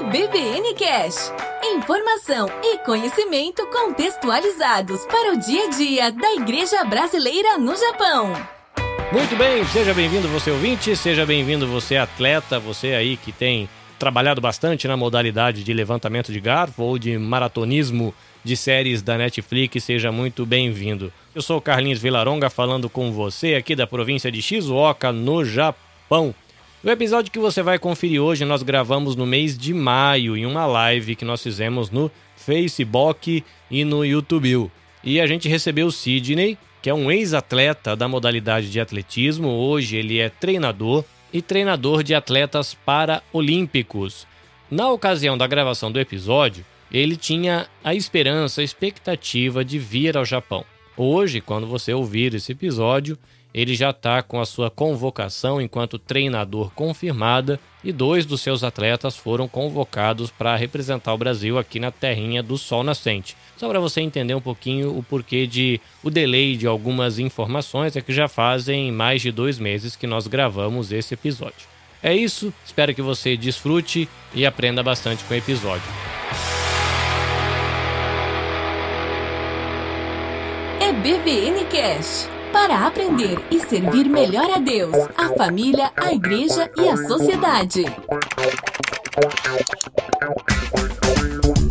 EBVN Cash. Informação e conhecimento contextualizados para o dia a dia da Igreja Brasileira no Japão. Muito bem, seja bem-vindo você ouvinte, seja bem-vindo você atleta, você aí que tem trabalhado bastante na modalidade de levantamento de garfo ou de maratonismo de séries da Netflix, seja muito bem-vindo. Eu sou Carlinhos Vilaronga falando com você aqui da província de Shizuoka, no Japão. No episódio que você vai conferir hoje, nós gravamos no mês de maio em uma live que nós fizemos no Facebook e no YouTube. E a gente recebeu o Sidney, que é um ex-atleta da modalidade de atletismo. Hoje ele é treinador e treinador de atletas paraolímpicos. Na ocasião da gravação do episódio, ele tinha a esperança, a expectativa de vir ao Japão. Hoje, quando você ouvir esse episódio, ele já está com a sua convocação enquanto treinador confirmada e dois dos seus atletas foram convocados para representar o Brasil aqui na terrinha do Sol Nascente. Só para você entender um pouquinho o porquê de o delay de algumas informações, é que já fazem mais de dois meses que nós gravamos esse episódio. É isso, espero que você desfrute e aprenda bastante com o episódio. É BVN Cash para aprender e servir melhor a Deus, a família, a igreja e a sociedade.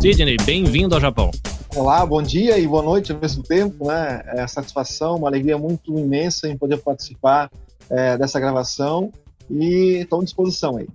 Sidney, bem-vindo ao Japão. Olá, bom dia e boa noite ao mesmo tempo, né? É satisfação, uma alegria muito imensa em poder participar é, dessa gravação e estou à disposição aí.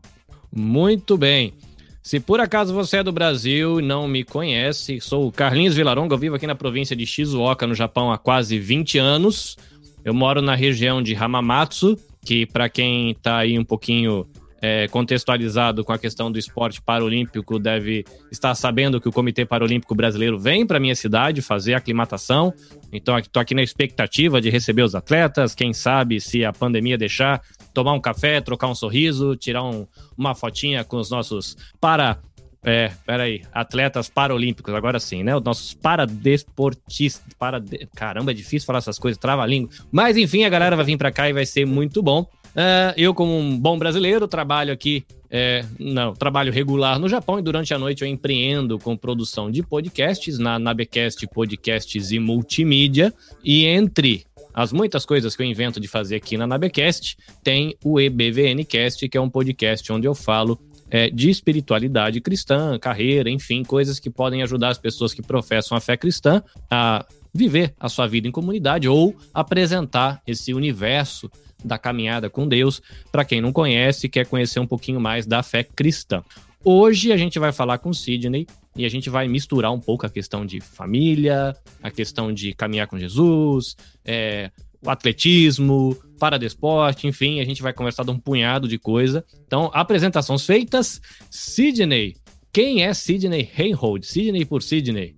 Muito bem. Se por acaso você é do Brasil e não me conhece, sou o Carlinhos Vilaronga, eu vivo aqui na província de Shizuoka, no Japão, há quase 20 anos. Eu moro na região de Hamamatsu, que para quem está aí um pouquinho é, contextualizado com a questão do esporte paralímpico deve estar sabendo que o Comitê Paralímpico Brasileiro vem para minha cidade fazer aclimatação. Então, estou aqui na expectativa de receber os atletas. Quem sabe, se a pandemia deixar, tomar um café, trocar um sorriso, tirar um, uma fotinha com os nossos para é, peraí. Atletas paralímpicos, agora sim, né? Os nossos paradesportistas. Para Caramba, é difícil falar essas coisas, trava a língua. Mas enfim, a galera vai vir para cá e vai ser muito bom. Uh, eu, como um bom brasileiro, trabalho aqui. É, não, trabalho regular no Japão e durante a noite eu empreendo com produção de podcasts na Nabecast Podcasts e Multimídia. E entre as muitas coisas que eu invento de fazer aqui na Nabecast, tem o EBVNcast, que é um podcast onde eu falo é, de espiritualidade cristã, carreira, enfim, coisas que podem ajudar as pessoas que professam a fé cristã a viver a sua vida em comunidade ou apresentar esse universo da caminhada com Deus para quem não conhece e quer conhecer um pouquinho mais da fé cristã. Hoje a gente vai falar com Sidney e a gente vai misturar um pouco a questão de família, a questão de caminhar com Jesus, é, o atletismo, paradesporte, enfim, a gente vai conversar de um punhado de coisa. Então, apresentações feitas. Sidney, quem é Sidney Reinhold? Sidney por Sidney.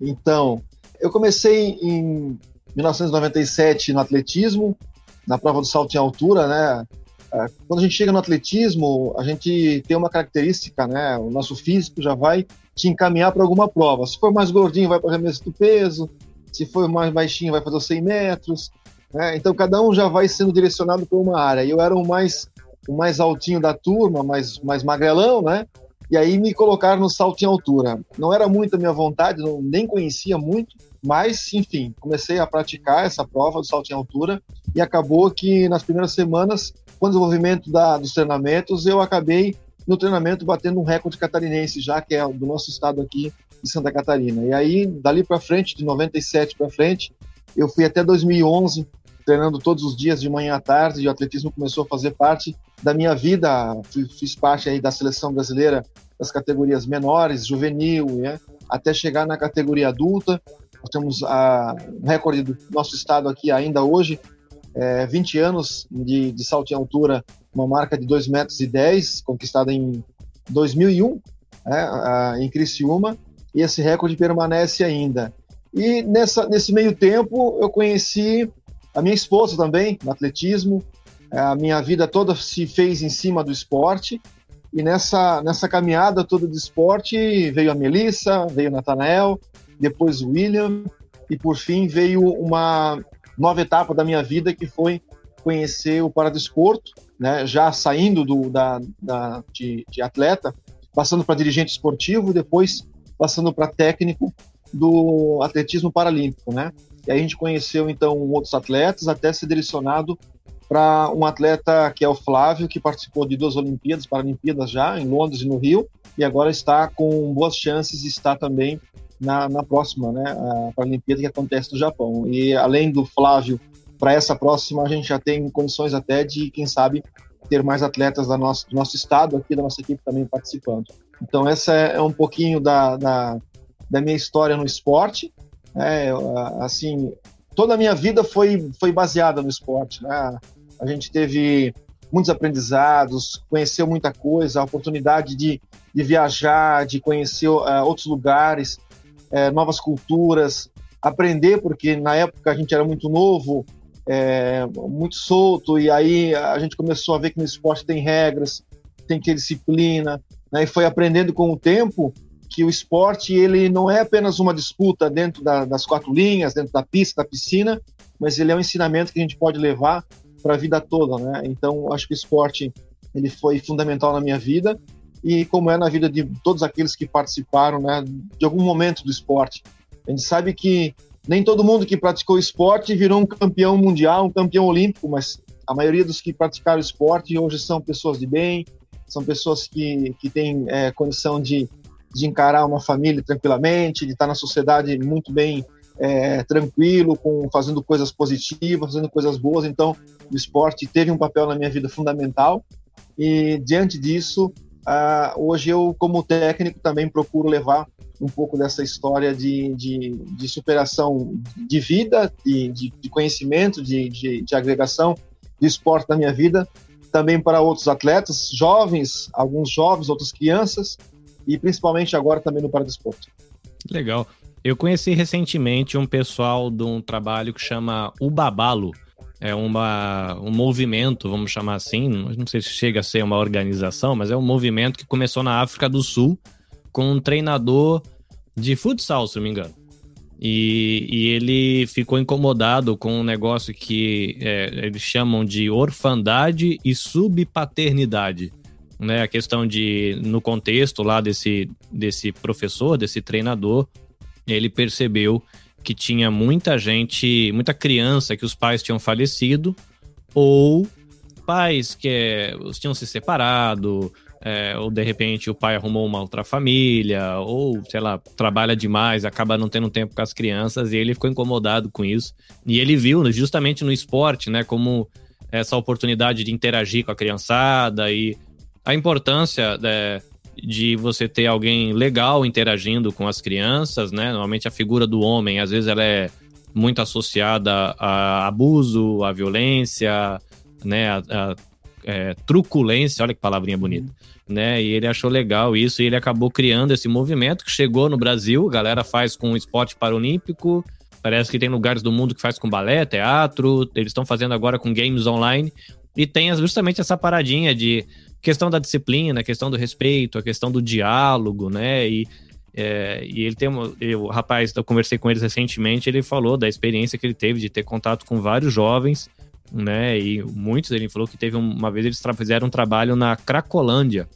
Então, eu comecei em 1997 no atletismo, na prova do salto em altura, né? É, quando a gente chega no atletismo, a gente tem uma característica, né? O nosso físico já vai te encaminhar para alguma prova. Se for mais gordinho, vai para o arremesso do peso. Se for mais baixinho, vai fazer os 100 metros. Né? Então cada um já vai sendo direcionado para uma área. Eu era o mais o mais altinho da turma, mais mais magrelão, né? E aí me colocaram no salto em altura. Não era muito a minha vontade, não, nem conhecia muito, mas enfim, comecei a praticar essa prova do salto em altura e acabou que nas primeiras semanas, com o desenvolvimento da, dos treinamentos, eu acabei no treinamento batendo um recorde catarinense já que é do nosso estado aqui de Santa Catarina. E aí dali para frente, de 97 para frente, eu fui até 2011 treinando todos os dias de manhã à tarde, e o atletismo começou a fazer parte da minha vida. Fiz parte aí da seleção brasileira das categorias menores, juvenil, né? até chegar na categoria adulta. Nós temos a, recorde do nosso estado aqui ainda hoje, é, 20 anos de, de salto em altura, uma marca de 2 metros e 10, conquistada em 2001, né, em Criciúma, e esse recorde permanece ainda. E nessa, nesse meio tempo eu conheci a minha esposa também, no atletismo. É, a minha vida toda se fez em cima do esporte. E nessa, nessa caminhada toda do esporte veio a Melissa, veio o Natanael, depois o William, e por fim veio uma nova etapa da minha vida que foi conhecer o paradesporto, né? já saindo do, da, da, de, de atleta, passando para dirigente esportivo, depois passando para técnico do atletismo paralímpico, né? E aí a gente conheceu então outros atletas, até ser direcionado para um atleta que é o Flávio, que participou de duas Olimpíadas, Paralimpíadas já, em Londres e no Rio, e agora está com boas chances de estar também na, na próxima, né, a Paralimpíada que acontece no Japão. E além do Flávio, para essa próxima a gente já tem condições até de, quem sabe, ter mais atletas da nosso, do nosso estado aqui, da nossa equipe também participando. Então essa é, é um pouquinho da, da, da minha história no esporte. É, assim, toda a minha vida foi, foi baseada no esporte. Né? A gente teve muitos aprendizados, conheceu muita coisa, a oportunidade de, de viajar, de conhecer uh, outros lugares, uh, novas culturas, aprender, porque na época a gente era muito novo, é, muito solto, e aí a gente começou a ver que no esporte tem regras, tem que ter disciplina, né, e foi aprendendo com o tempo que o esporte ele não é apenas uma disputa dentro da, das quatro linhas, dentro da pista, da piscina, mas ele é um ensinamento que a gente pode levar para a vida toda, né? Então, acho que o esporte ele foi fundamental na minha vida e como é na vida de todos aqueles que participaram, né, de algum momento do esporte. A gente sabe que nem todo mundo que praticou esporte virou um campeão mundial, um campeão olímpico, mas a maioria dos que praticaram esporte hoje são pessoas de bem, são pessoas que, que têm é, condição de, de encarar uma família tranquilamente, de estar na sociedade muito bem é, tranquilo, com fazendo coisas positivas, fazendo coisas boas. Então, o esporte teve um papel na minha vida fundamental. E diante disso, hoje eu, como técnico, também procuro levar um pouco dessa história de, de, de superação de vida, de, de, de conhecimento, de, de agregação do esporte na minha vida, também para outros atletas, jovens, alguns jovens, outras crianças, e principalmente agora também no Paradesporto. Legal. Eu conheci recentemente um pessoal de um trabalho que chama Ubabalo. É uma, um movimento, vamos chamar assim, não sei se chega a ser uma organização, mas é um movimento que começou na África do Sul com um treinador de futsal, se não me engano. E, e ele ficou incomodado com um negócio que é, eles chamam de orfandade e subpaternidade. Né, a questão de, no contexto lá desse, desse professor, desse treinador, ele percebeu que tinha muita gente, muita criança que os pais tinham falecido, ou pais que é, tinham se separado, é, ou de repente o pai arrumou uma outra família, ou sei lá, trabalha demais, acaba não tendo tempo com as crianças, e ele ficou incomodado com isso. E ele viu justamente no esporte, né, como essa oportunidade de interagir com a criançada e a importância é, de você ter alguém legal interagindo com as crianças, né? Normalmente a figura do homem, às vezes ela é muito associada a abuso, a violência, né? A, a é, truculência, olha que palavrinha bonita, né? E ele achou legal isso e ele acabou criando esse movimento que chegou no Brasil, a galera faz com esporte paralímpico, parece que tem lugares do mundo que faz com balé, teatro, eles estão fazendo agora com games online e tem justamente essa paradinha de questão da disciplina, a questão do respeito, a questão do diálogo, né? E, é, e ele tem uma, eu, o rapaz, eu conversei com eles recentemente, ele falou da experiência que ele teve de ter contato com vários jovens, né? E muitos ele falou que teve uma vez eles fizeram um trabalho na Cracolândia.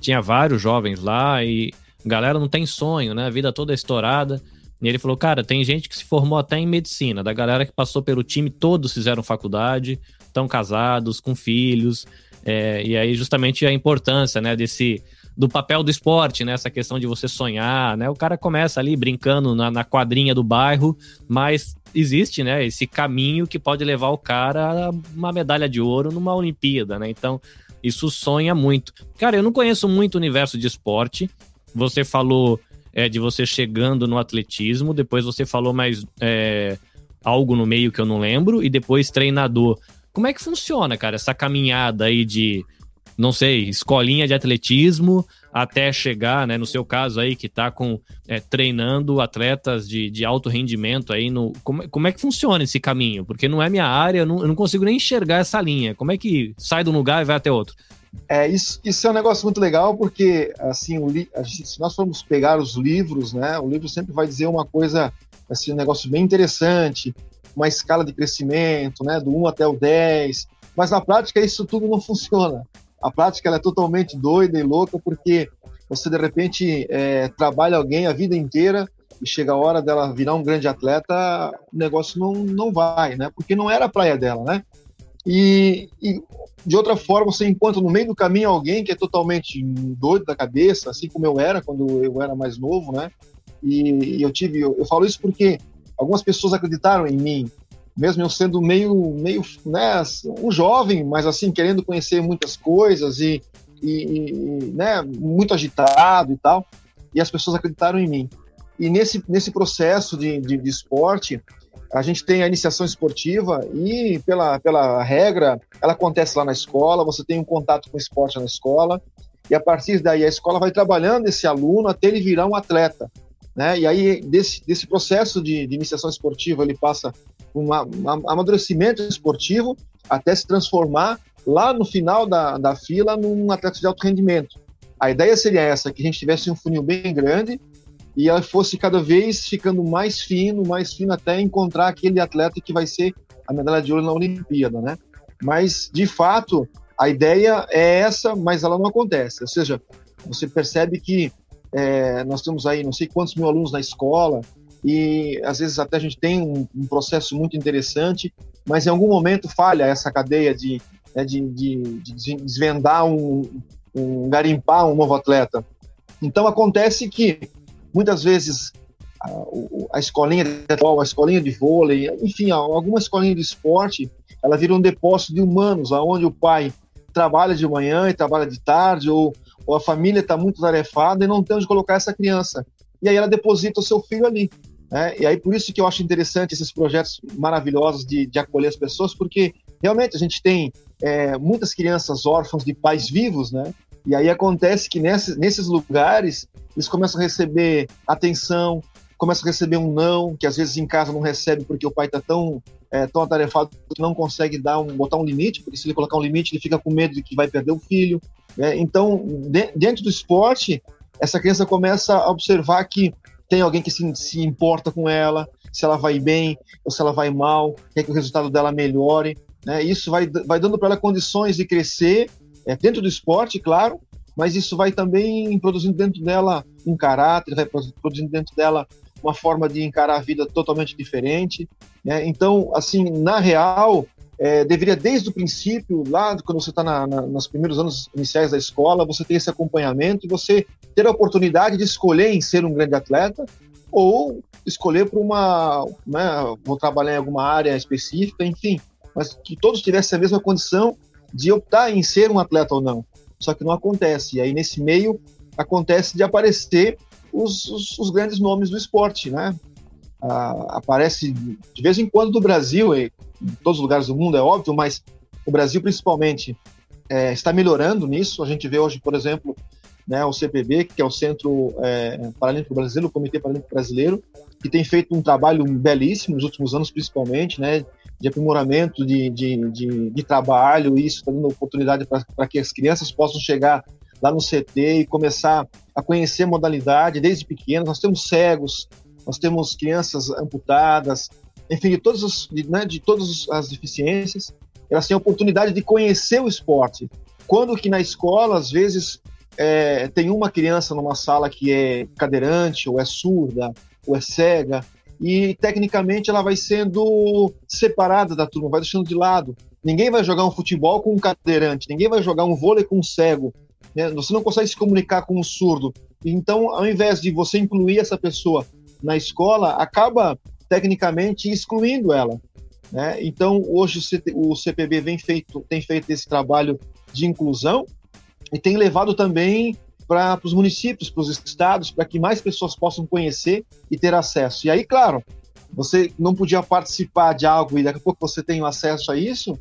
Tinha vários jovens lá e galera não tem sonho, né? A vida toda é estourada. E ele falou, cara, tem gente que se formou até em medicina, da galera que passou pelo time, todos fizeram faculdade, estão casados, com filhos, é, e aí, justamente, a importância, né, desse do papel do esporte, né? Essa questão de você sonhar, né? O cara começa ali brincando na, na quadrinha do bairro, mas existe, né? Esse caminho que pode levar o cara a uma medalha de ouro numa Olimpíada, né? Então, isso sonha muito. Cara, eu não conheço muito o universo de esporte. Você falou é, de você chegando no atletismo, depois você falou mais é, algo no meio que eu não lembro, e depois treinador. Como é que funciona, cara, essa caminhada aí de, não sei, escolinha de atletismo até chegar, né, no seu caso aí, que tá com, é, treinando atletas de, de alto rendimento aí no... Como, como é que funciona esse caminho? Porque não é minha área, eu não, eu não consigo nem enxergar essa linha. Como é que sai de um lugar e vai até outro? É, isso, isso é um negócio muito legal, porque, assim, li, gente, se nós formos pegar os livros, né, o livro sempre vai dizer uma coisa, assim, um negócio bem interessante, uma escala de crescimento, né, do 1 até o 10, mas na prática isso tudo não funciona. A prática é totalmente doida e louca porque você de repente é, trabalha alguém a vida inteira e chega a hora dela virar um grande atleta, o negócio não, não vai, né? Porque não era a praia dela, né? E, e, de outra forma você encontra no meio do caminho alguém que é totalmente doido da cabeça, assim como eu era quando eu era mais novo, né? E, e eu tive, eu, eu, falo isso porque algumas pessoas acreditaram em mim, mesmo eu sendo meio, meio, né, um jovem, mas assim querendo conhecer muitas coisas e, e, e né, muito agitado e tal, e as pessoas acreditaram em mim. E nesse, nesse processo de, de, de esporte, a gente tem a iniciação esportiva e, pela, pela regra, ela acontece lá na escola, você tem um contato com o esporte na escola, e a partir daí a escola vai trabalhando esse aluno até ele virar um atleta. Né? E aí, desse, desse processo de, de iniciação esportiva, ele passa um, amadurecimento esportivo até se transformar lá no final da, da fila num atleta de alto rendimento. A ideia seria essa, que a gente tivesse um funil bem grande e ela fosse cada vez ficando mais fino, mais fino até encontrar aquele atleta que vai ser a medalha de ouro na Olimpíada, né? Mas de fato a ideia é essa, mas ela não acontece. Ou seja, você percebe que é, nós temos aí não sei quantos mil alunos na escola e às vezes até a gente tem um, um processo muito interessante, mas em algum momento falha essa cadeia de, né, de, de, de desvendar um, um garimpar um novo atleta. Então acontece que Muitas vezes a, a escolinha de futebol, a escolinha de vôlei, enfim, alguma escolinha de esporte, ela vira um depósito de humanos, aonde o pai trabalha de manhã e trabalha de tarde, ou, ou a família está muito tarefada e não tem onde colocar essa criança. E aí ela deposita o seu filho ali. Né? E aí por isso que eu acho interessante esses projetos maravilhosos de, de acolher as pessoas, porque realmente a gente tem é, muitas crianças órfãos de pais vivos, né? E aí acontece que nesses, nesses lugares eles começam a receber atenção, começam a receber um não, que às vezes em casa não recebe porque o pai está tão, é, tão atarefado que não consegue dar um, botar um limite, porque se ele colocar um limite ele fica com medo de que vai perder o filho. Né? Então, de, dentro do esporte, essa criança começa a observar que tem alguém que se, se importa com ela, se ela vai bem ou se ela vai mal, quer que o resultado dela melhore. Né? Isso vai, vai dando para ela condições de crescer é, dentro do esporte, claro, mas isso vai também produzindo dentro dela um caráter, vai produzindo dentro dela uma forma de encarar a vida totalmente diferente. Né? Então, assim, na real, é, deveria desde o princípio, lá quando você está na, na, nos primeiros anos iniciais da escola, você ter esse acompanhamento e você ter a oportunidade de escolher em ser um grande atleta ou escolher para uma, né, vou trabalhar em alguma área específica, enfim, mas que todos tivessem a mesma condição de optar em ser um atleta ou não. Só que não acontece. E aí, nesse meio, acontece de aparecer os, os, os grandes nomes do esporte, né? Ah, aparece de vez em quando do Brasil, todos os lugares do mundo, é óbvio, mas o Brasil principalmente é, está melhorando nisso. A gente vê hoje, por exemplo, né, o CPB, que é o Centro é, Paralímpico Brasileiro, o Comitê Paralímpico Brasileiro, que tem feito um trabalho belíssimo nos últimos anos, principalmente, né, de aprimoramento de, de, de, de trabalho, e isso está dando oportunidade para que as crianças possam chegar lá no CT e começar a conhecer modalidade desde pequenos. Nós temos cegos, nós temos crianças amputadas, enfim, de todas, as, de, né, de todas as deficiências, elas têm a oportunidade de conhecer o esporte. Quando que na escola, às vezes, é, tem uma criança numa sala que é cadeirante, ou é surda, ou é cega, e tecnicamente ela vai sendo separada da turma, vai deixando de lado. Ninguém vai jogar um futebol com um cadeirante, ninguém vai jogar um vôlei com um cego. Né? Você não consegue se comunicar com um surdo. Então, ao invés de você incluir essa pessoa na escola, acaba tecnicamente excluindo ela. Né? Então, hoje o CPB vem feito, tem feito esse trabalho de inclusão e tem levado também para os municípios, para os estados, para que mais pessoas possam conhecer e ter acesso. E aí, claro, você não podia participar de algo e daqui a pouco você tem acesso a isso,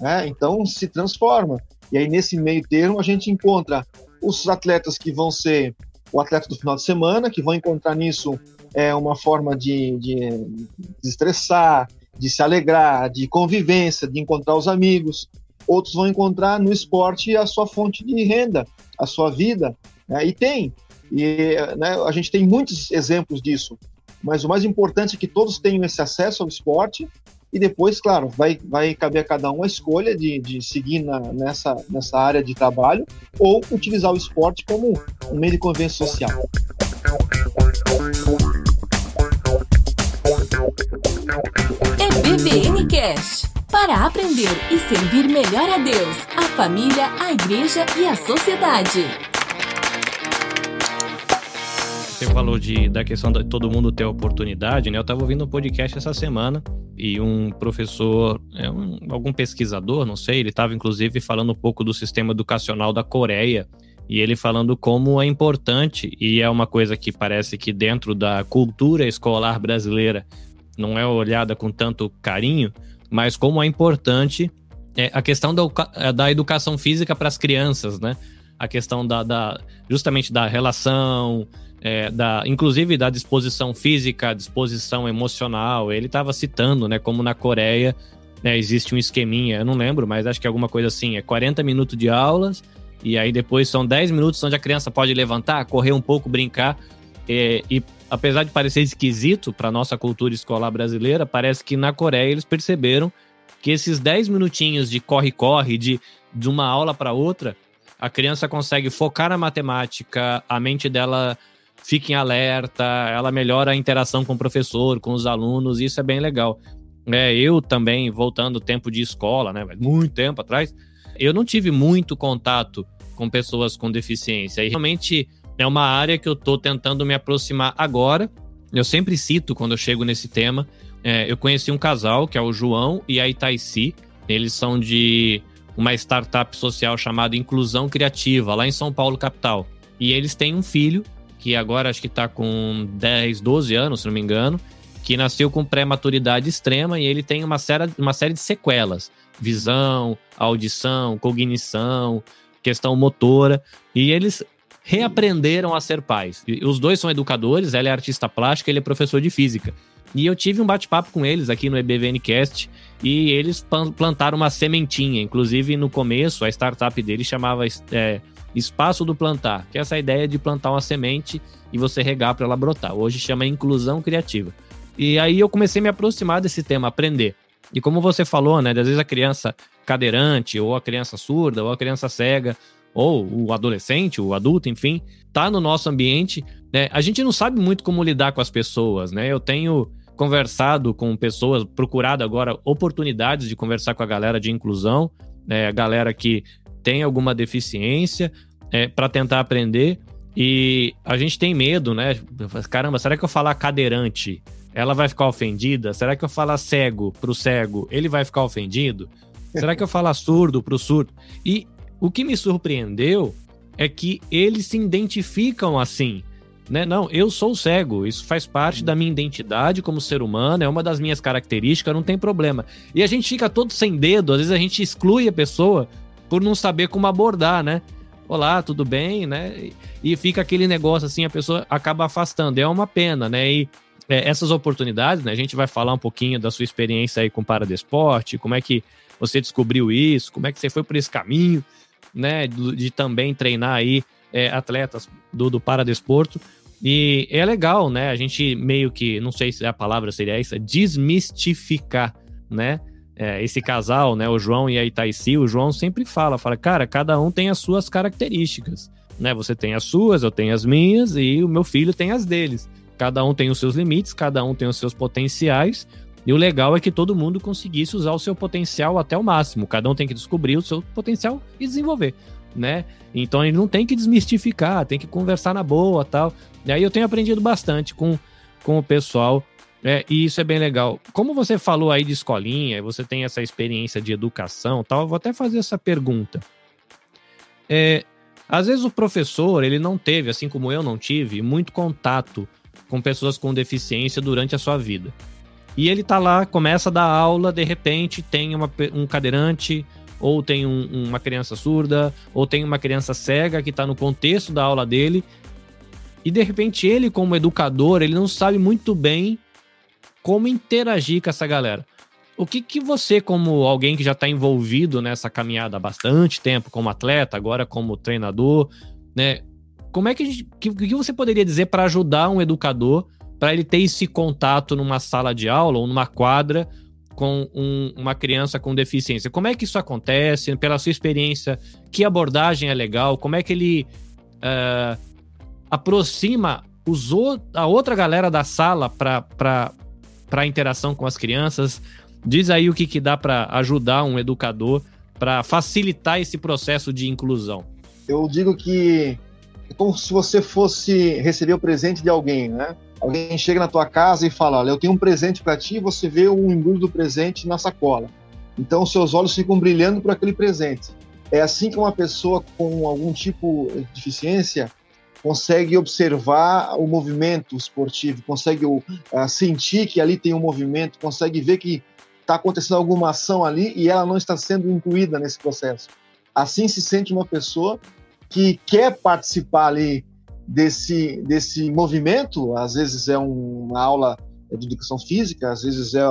né? então se transforma. E aí, nesse meio termo, a gente encontra os atletas que vão ser o atleta do final de semana, que vão encontrar nisso é, uma forma de, de, estressar, de se alegrar, de convivência, de encontrar os amigos. Outros vão encontrar no esporte a sua fonte de renda, a sua vida, né? e tem. E né, a gente tem muitos exemplos disso, mas o mais importante é que todos tenham esse acesso ao esporte e depois, claro, vai, vai caber a cada um a escolha de, de seguir na, nessa, nessa área de trabalho ou utilizar o esporte como um meio de convivência social. EBVN Cash para aprender e servir melhor a Deus, a família, a igreja e a sociedade. Você falou de, da questão de todo mundo ter oportunidade, né? Eu estava ouvindo um podcast essa semana e um professor, é um, algum pesquisador, não sei, ele estava inclusive falando um pouco do sistema educacional da Coreia e ele falando como é importante, e é uma coisa que parece que dentro da cultura escolar brasileira não é olhada com tanto carinho, mas como é importante é, a questão da, da educação física para as crianças, né? A questão da, da justamente da relação, é, da, inclusive da disposição física, disposição emocional. Ele estava citando, né, como na Coreia né, existe um esqueminha, eu não lembro, mas acho que é alguma coisa assim, é 40 minutos de aulas, e aí depois são 10 minutos onde a criança pode levantar, correr um pouco, brincar. É, e apesar de parecer esquisito para nossa cultura escolar brasileira, parece que na Coreia eles perceberam que esses 10 minutinhos de corre-corre, de, de uma aula para outra, a criança consegue focar na matemática, a mente dela fica em alerta, ela melhora a interação com o professor, com os alunos, isso é bem legal. É, eu também, voltando tempo de escola, né, muito tempo atrás, eu não tive muito contato com pessoas com deficiência. E realmente é uma área que eu estou tentando me aproximar agora. Eu sempre cito quando eu chego nesse tema. É, eu conheci um casal, que é o João e a Itaici. Eles são de uma startup social chamada Inclusão Criativa, lá em São Paulo, capital. E eles têm um filho, que agora acho que está com 10, 12 anos, se não me engano, que nasceu com pré-maturidade extrema e ele tem uma série, uma série de sequelas. Visão, audição, cognição, questão motora. E eles reaprenderam a ser pais. E os dois são educadores, ela é artista plástica, ele é professor de física. E eu tive um bate-papo com eles aqui no EBVNcast e eles plantaram uma sementinha. Inclusive, no começo, a startup deles chamava é, Espaço do Plantar, que é essa ideia de plantar uma semente e você regar para ela brotar. Hoje chama Inclusão Criativa. E aí eu comecei a me aproximar desse tema, aprender. E como você falou, né? Às vezes a criança cadeirante, ou a criança surda, ou a criança cega, ou o adolescente, o adulto, enfim, tá no nosso ambiente. Né? A gente não sabe muito como lidar com as pessoas, né? Eu tenho conversado com pessoas, procurado agora oportunidades de conversar com a galera de inclusão, né? a galera que tem alguma deficiência, é, para tentar aprender. E a gente tem medo, né? Caramba, será que eu falar cadeirante? Ela vai ficar ofendida? Será que eu falar cego pro cego, ele vai ficar ofendido? Será que eu falar surdo pro surdo? E o que me surpreendeu é que eles se identificam assim. Né? Não, eu sou cego, isso faz parte da minha identidade como ser humano, é uma das minhas características, não tem problema. E a gente fica todo sem dedo, às vezes a gente exclui a pessoa por não saber como abordar, né? Olá, tudo bem, né? E fica aquele negócio assim, a pessoa acaba afastando. É uma pena, né? E é, essas oportunidades, né? A gente vai falar um pouquinho da sua experiência aí com o Paradesporte, como é que você descobriu isso, como é que você foi por esse caminho, né? De, de também treinar aí é, atletas do, do Paradesporto. E é legal, né? A gente meio que, não sei se a palavra seria essa, desmistificar, né? É, esse casal, né? O João e a Itaici, o João sempre fala, fala, cara, cada um tem as suas características, né? Você tem as suas, eu tenho as minhas e o meu filho tem as deles. Cada um tem os seus limites, cada um tem os seus potenciais. E o legal é que todo mundo conseguisse usar o seu potencial até o máximo. Cada um tem que descobrir o seu potencial e desenvolver, né? Então ele não tem que desmistificar, tem que conversar na boa, tal. E aí eu tenho aprendido bastante com, com o pessoal, é, e isso é bem legal. Como você falou aí de escolinha, você tem essa experiência de educação, tal. Eu vou até fazer essa pergunta. É, às vezes o professor ele não teve, assim como eu não tive, muito contato com pessoas com deficiência durante a sua vida. E ele tá lá, começa a dar aula, de repente tem uma, um cadeirante, ou tem um, uma criança surda, ou tem uma criança cega que está no contexto da aula dele. E de repente ele, como educador, ele não sabe muito bem como interagir com essa galera. O que, que você, como alguém que já está envolvido nessa caminhada há bastante tempo, como atleta, agora como treinador, né? Como é que, gente, que, que você poderia dizer para ajudar um educador para ele ter esse contato numa sala de aula ou numa quadra com um, uma criança com deficiência. Como é que isso acontece? Pela sua experiência, que abordagem é legal? Como é que ele uh, aproxima os, a outra galera da sala para a interação com as crianças? Diz aí o que, que dá para ajudar um educador para facilitar esse processo de inclusão. Eu digo que é como se você fosse receber o presente de alguém, né? Alguém chega na tua casa e fala: Olha, eu tenho um presente para ti, e você vê o embrulho do presente na sacola. Então, seus olhos ficam brilhando por aquele presente. É assim que uma pessoa com algum tipo de deficiência consegue observar o movimento esportivo, consegue uh, sentir que ali tem um movimento, consegue ver que está acontecendo alguma ação ali e ela não está sendo incluída nesse processo. Assim se sente uma pessoa que quer participar ali desse, desse movimento, às vezes é uma aula de educação física, às vezes é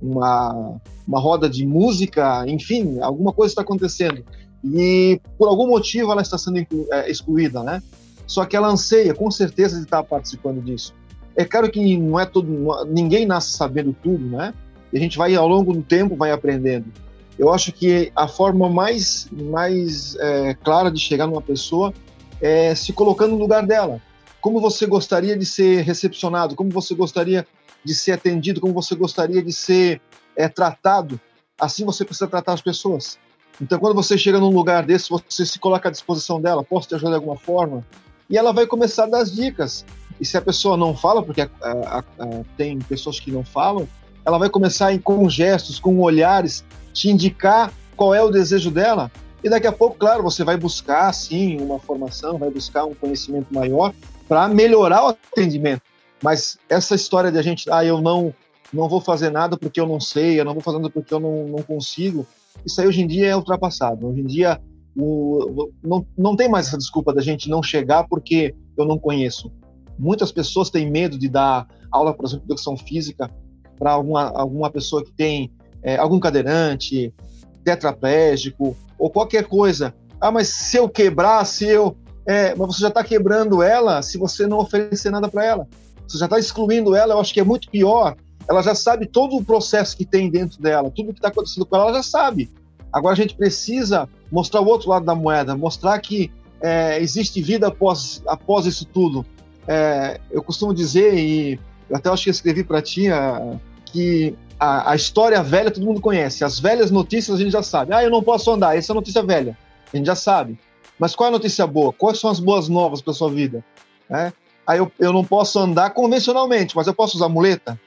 uma, uma roda de música, enfim, alguma coisa está acontecendo. E por algum motivo ela está sendo é, excluída, né? Só que ela anseia, com certeza, de estar participando disso. É claro que não é todo, ninguém nasce sabendo tudo, né? E a gente vai ao longo do tempo vai aprendendo. Eu acho que a forma mais mais é, clara de chegar numa pessoa é se colocando no lugar dela. Como você gostaria de ser recepcionado? Como você gostaria de ser atendido? Como você gostaria de ser é, tratado? Assim você precisa tratar as pessoas. Então, quando você chega num lugar desse, você se coloca à disposição dela, posso te ajudar de alguma forma? e ela vai começar a dar as dicas. E se a pessoa não fala, porque a, a, a, tem pessoas que não falam, ela vai começar com gestos, com olhares, te indicar qual é o desejo dela. E daqui a pouco, claro, você vai buscar, sim, uma formação, vai buscar um conhecimento maior para melhorar o atendimento. Mas essa história de a gente, ah, eu não, não vou fazer nada porque eu não sei, eu não vou fazer nada porque eu não, não consigo, isso aí hoje em dia é ultrapassado. Hoje em dia o, não, não tem mais essa desculpa da gente não chegar porque eu não conheço. Muitas pessoas têm medo de dar aula, por exemplo, de educação física para alguma, alguma pessoa que tem é, algum cadeirante, tetraplégico ou qualquer coisa. Ah, mas se eu quebrar, se eu. É, mas você já está quebrando ela se você não oferecer nada para ela. Você já está excluindo ela, eu acho que é muito pior. Ela já sabe todo o processo que tem dentro dela, tudo que está acontecendo com ela, ela já sabe. Agora a gente precisa mostrar o outro lado da moeda, mostrar que é, existe vida após, após isso tudo. É, eu costumo dizer, e eu até acho que escrevi para ti, que a, a, história velha todo mundo conhece, as velhas notícias a gente já sabe. Ah, eu não posso andar, essa é a notícia velha, a gente já sabe. Mas qual é a notícia boa? Quais são as boas novas para sua vida? É? Aí eu, eu não posso andar convencionalmente, mas eu posso usar muleta?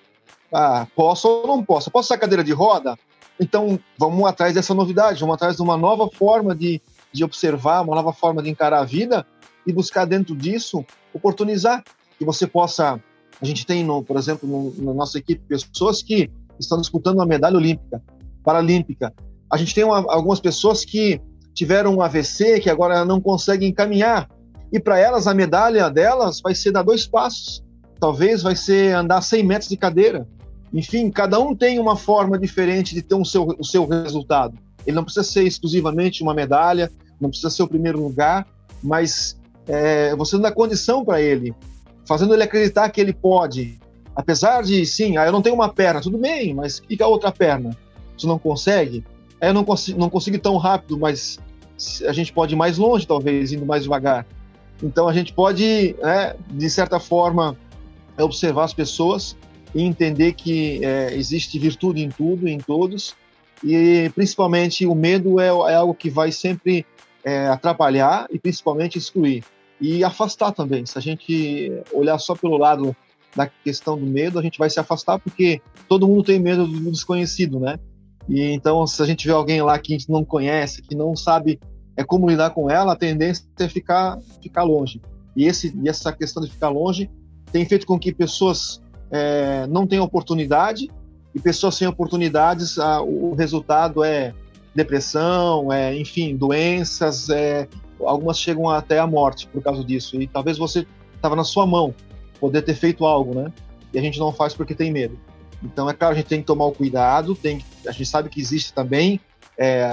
Ah, posso ou não posso? Eu posso usar cadeira de roda? Então, vamos atrás dessa novidade, vamos atrás de uma nova forma de, de observar, uma nova forma de encarar a vida e buscar dentro disso oportunizar que você possa. A gente tem, no, por exemplo, no, na nossa equipe, pessoas que estão disputando uma medalha olímpica, paralímpica. A gente tem uma, algumas pessoas que tiveram um AVC, que agora não conseguem caminhar. E para elas, a medalha delas vai ser dar dois passos. Talvez vai ser andar 100 metros de cadeira. Enfim, cada um tem uma forma diferente de ter um seu, o seu resultado. Ele não precisa ser exclusivamente uma medalha, não precisa ser o primeiro lugar, mas é, você dá condição para ele, fazendo ele acreditar que ele pode. Apesar de, sim, ah, eu não tenho uma perna, tudo bem, mas e a outra perna? Você não consegue? É, eu não, consigo, não consigo ir tão rápido, mas a gente pode ir mais longe, talvez, indo mais devagar. Então a gente pode, é, de certa forma, observar as pessoas e entender que é, existe virtude em tudo, em todos, e principalmente o medo é, é algo que vai sempre é, atrapalhar e principalmente excluir e afastar também. Se a gente olhar só pelo lado da questão do medo, a gente vai se afastar porque todo mundo tem medo do desconhecido, né? E então, se a gente vê alguém lá que a gente não conhece, que não sabe é como lidar com ela, a tendência é ficar ficar longe. E esse e essa questão de ficar longe tem feito com que pessoas é, não tem oportunidade e pessoas sem oportunidades, a, o resultado é depressão, é, enfim, doenças, é, algumas chegam até a morte por causa disso. E talvez você estava na sua mão poder ter feito algo, né? E a gente não faz porque tem medo. Então, é claro, a gente tem que tomar o cuidado, tem, a gente sabe que existe também é,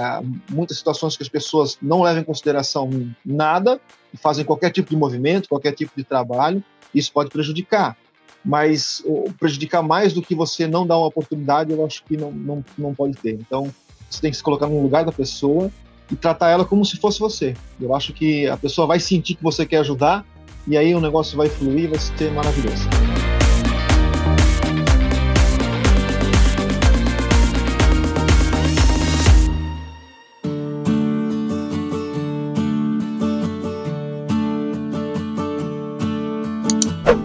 muitas situações que as pessoas não levam em consideração nada e fazem qualquer tipo de movimento, qualquer tipo de trabalho, isso pode prejudicar. mas prejudicar mais do que você não dar uma oportunidade, eu acho que não, não, não pode ter. Então, você tem que se colocar no lugar da pessoa e tratar ela como se fosse você. Eu acho que a pessoa vai sentir que você quer ajudar e aí o negócio vai fluir, vai ser maravilhoso.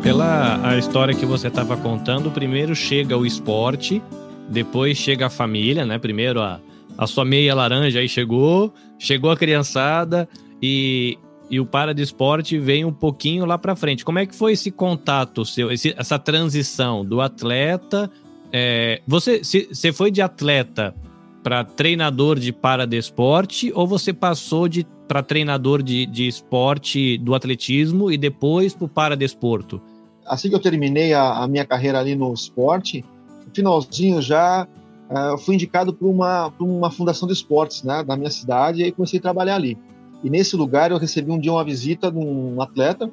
Pela a história que você estava contando, primeiro chega o esporte, depois chega a família, né? Primeiro a, a sua meia laranja aí chegou, chegou a criançada e, e o para de esporte vem um pouquinho lá para frente. Como é que foi esse contato seu, esse, essa transição do atleta? É, você, se, você foi de atleta para treinador de para de esporte ou você passou de para treinador de, de esporte do atletismo e depois para o para desporto? Assim que eu terminei a, a minha carreira ali no esporte, finalzinho já uh, fui indicado para uma, uma fundação de esportes né, da minha cidade e aí comecei a trabalhar ali. E nesse lugar eu recebi um dia uma visita de um atleta,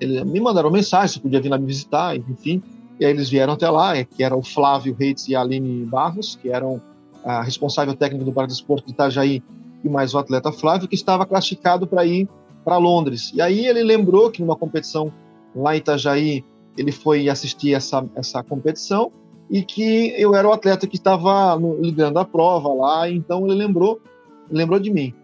ele, me mandaram mensagem se podia vir lá me visitar, enfim, e aí eles vieram até lá, que era o Flávio Reitz e a Aline Barros, que eram a responsável técnica do Bar de Esporte de Itajaí e mais o atleta Flávio, que estava classificado para ir para Londres. E aí ele lembrou que numa competição lá em Itajaí, ele foi assistir essa, essa competição e que eu era o atleta que estava liderando a prova lá, então ele lembrou, lembrou de mim.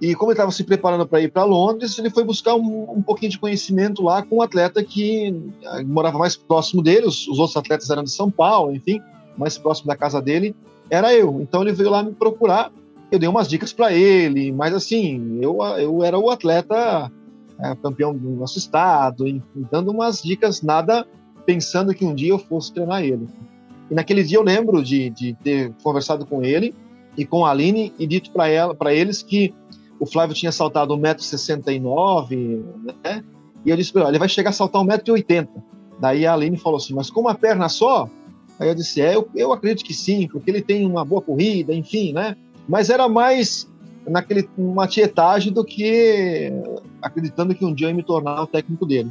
E como ele estava se preparando para ir para Londres, ele foi buscar um, um, pouquinho de conhecimento lá com um atleta que eh, morava mais próximo dele, os, os, outros atletas eram de São Paulo, enfim, mais próximo da casa dele, era eu. Então ele veio lá me procurar, eu dei umas dicas para ele, mas assim, eu, eu era o atleta é, campeão do nosso estado, dando umas dicas, nada pensando que um dia eu fosse treinar ele. E naquele dia eu lembro de, de ter conversado com ele e com a Aline e dito para ela, para eles que o Flávio tinha saltado 1,69m, né? E eu disse para ele, ele vai chegar a saltar 1,80m. Daí a Aline falou assim, mas com uma perna só? Aí eu disse, é, eu, eu acredito que sim, porque ele tem uma boa corrida, enfim, né? Mas era mais naquele uma tietagem do que acreditando que um dia eu ia me tornar o técnico dele.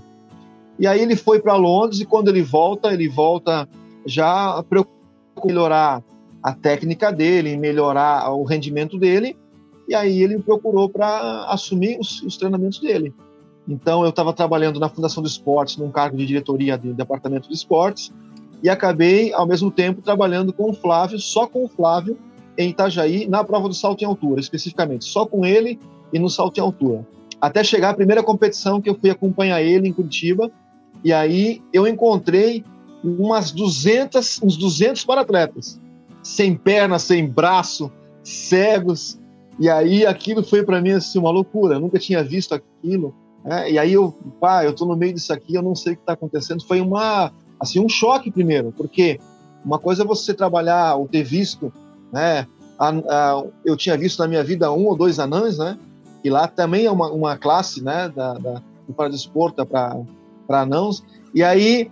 E aí ele foi para Londres e quando ele volta, ele volta já preocupado em melhorar a técnica dele, melhorar o rendimento dele. E aí ele me procurou para assumir os, os, treinamentos dele. Então eu estava trabalhando na Fundação do Esportes, num cargo de diretoria do departamento de esportes, e acabei ao mesmo tempo trabalhando com o Flávio, só com o Flávio, em Itajaí, na prova do salto em altura, especificamente, só com ele e no salto em altura. Até chegar a primeira competição que eu fui acompanhar ele em Curitiba, e aí eu encontrei umas 200, uns 200 para-atletas, sem perna, sem braço, cegos, e aí aquilo foi para mim assim uma loucura, eu nunca tinha visto aquilo, né? e aí eu, pá, eu tô no meio disso aqui, eu não sei o que está acontecendo, foi uma, assim, um choque primeiro, porque uma coisa é você trabalhar ou ter visto né? A, a, eu tinha visto na minha vida um ou dois anãs, né? E lá também é uma, uma classe, né? Da, da do paradesporto para anãos. E aí,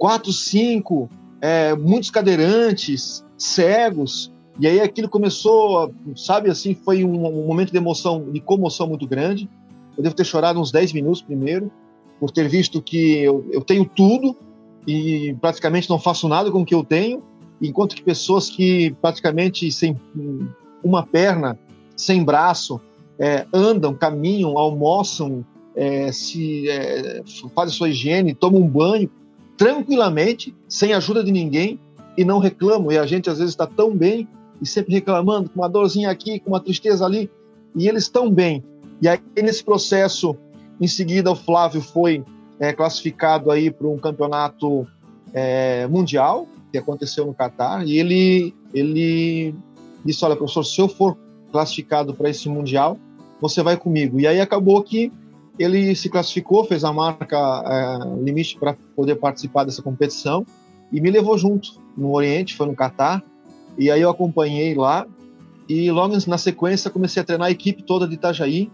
quatro, cinco, é, muitos cadeirantes, cegos. E aí aquilo começou, sabe assim, foi um, um, momento de emoção, de comoção muito grande. Eu devo ter chorado uns 10 minutos primeiro, por ter visto que eu, eu tenho tudo e praticamente não faço nada com o que eu tenho enquanto que pessoas que praticamente sem uma perna, sem braço, é, andam, caminham, almoçam, é, se é, fazem sua higiene, tomam um banho tranquilamente, sem ajuda de ninguém e não reclamam. E a gente às vezes está tão bem e sempre reclamando, com uma dorzinha aqui, com uma tristeza ali, e eles estão bem. E aí nesse processo, em seguida o Flávio foi é, classificado aí para um campeonato é, mundial que aconteceu no Catar, e ele, ele disse: Olha, professor, se eu for classificado para esse Mundial, você vai comigo. E aí acabou que ele se classificou, fez a marca é, limite para poder participar dessa competição e me levou junto no Oriente, foi no Catar. E aí eu acompanhei lá e logo na sequência comecei a treinar a equipe toda de Itajaí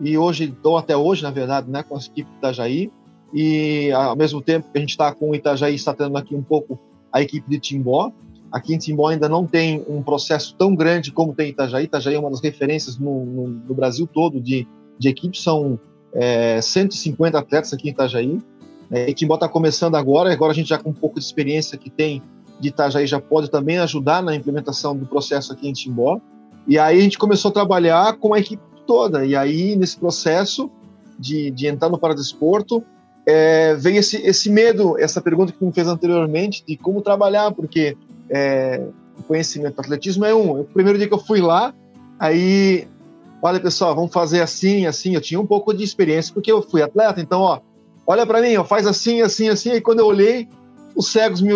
e hoje estou até hoje, na verdade, né, com a equipe de Itajaí. E ao mesmo tempo que a gente está com o Itajaí, está tendo aqui um pouco a equipe de Timbó. Aqui em Timbó ainda não tem um processo tão grande como tem Itajaí. Itajaí é uma das referências no, no, no Brasil todo de, de equipes, são é, 150 atletas aqui em Itajaí. É, Timbó está começando agora, agora a gente já com um pouco de experiência que tem de Itajaí já pode também ajudar na implementação do processo aqui em Timbó. E aí a gente começou a trabalhar com a equipe toda. E aí, nesse processo de, de entrar no paradesporto, é, veio esse, esse medo, essa pergunta que tu me fez anteriormente, de como trabalhar, porque é, o conhecimento do atletismo é um. O primeiro dia que eu fui lá, aí, olha pessoal, vamos fazer assim, assim. Eu tinha um pouco de experiência, porque eu fui atleta, então, ó, olha para mim, ó, faz assim, assim, assim. E quando eu olhei, os cegos me,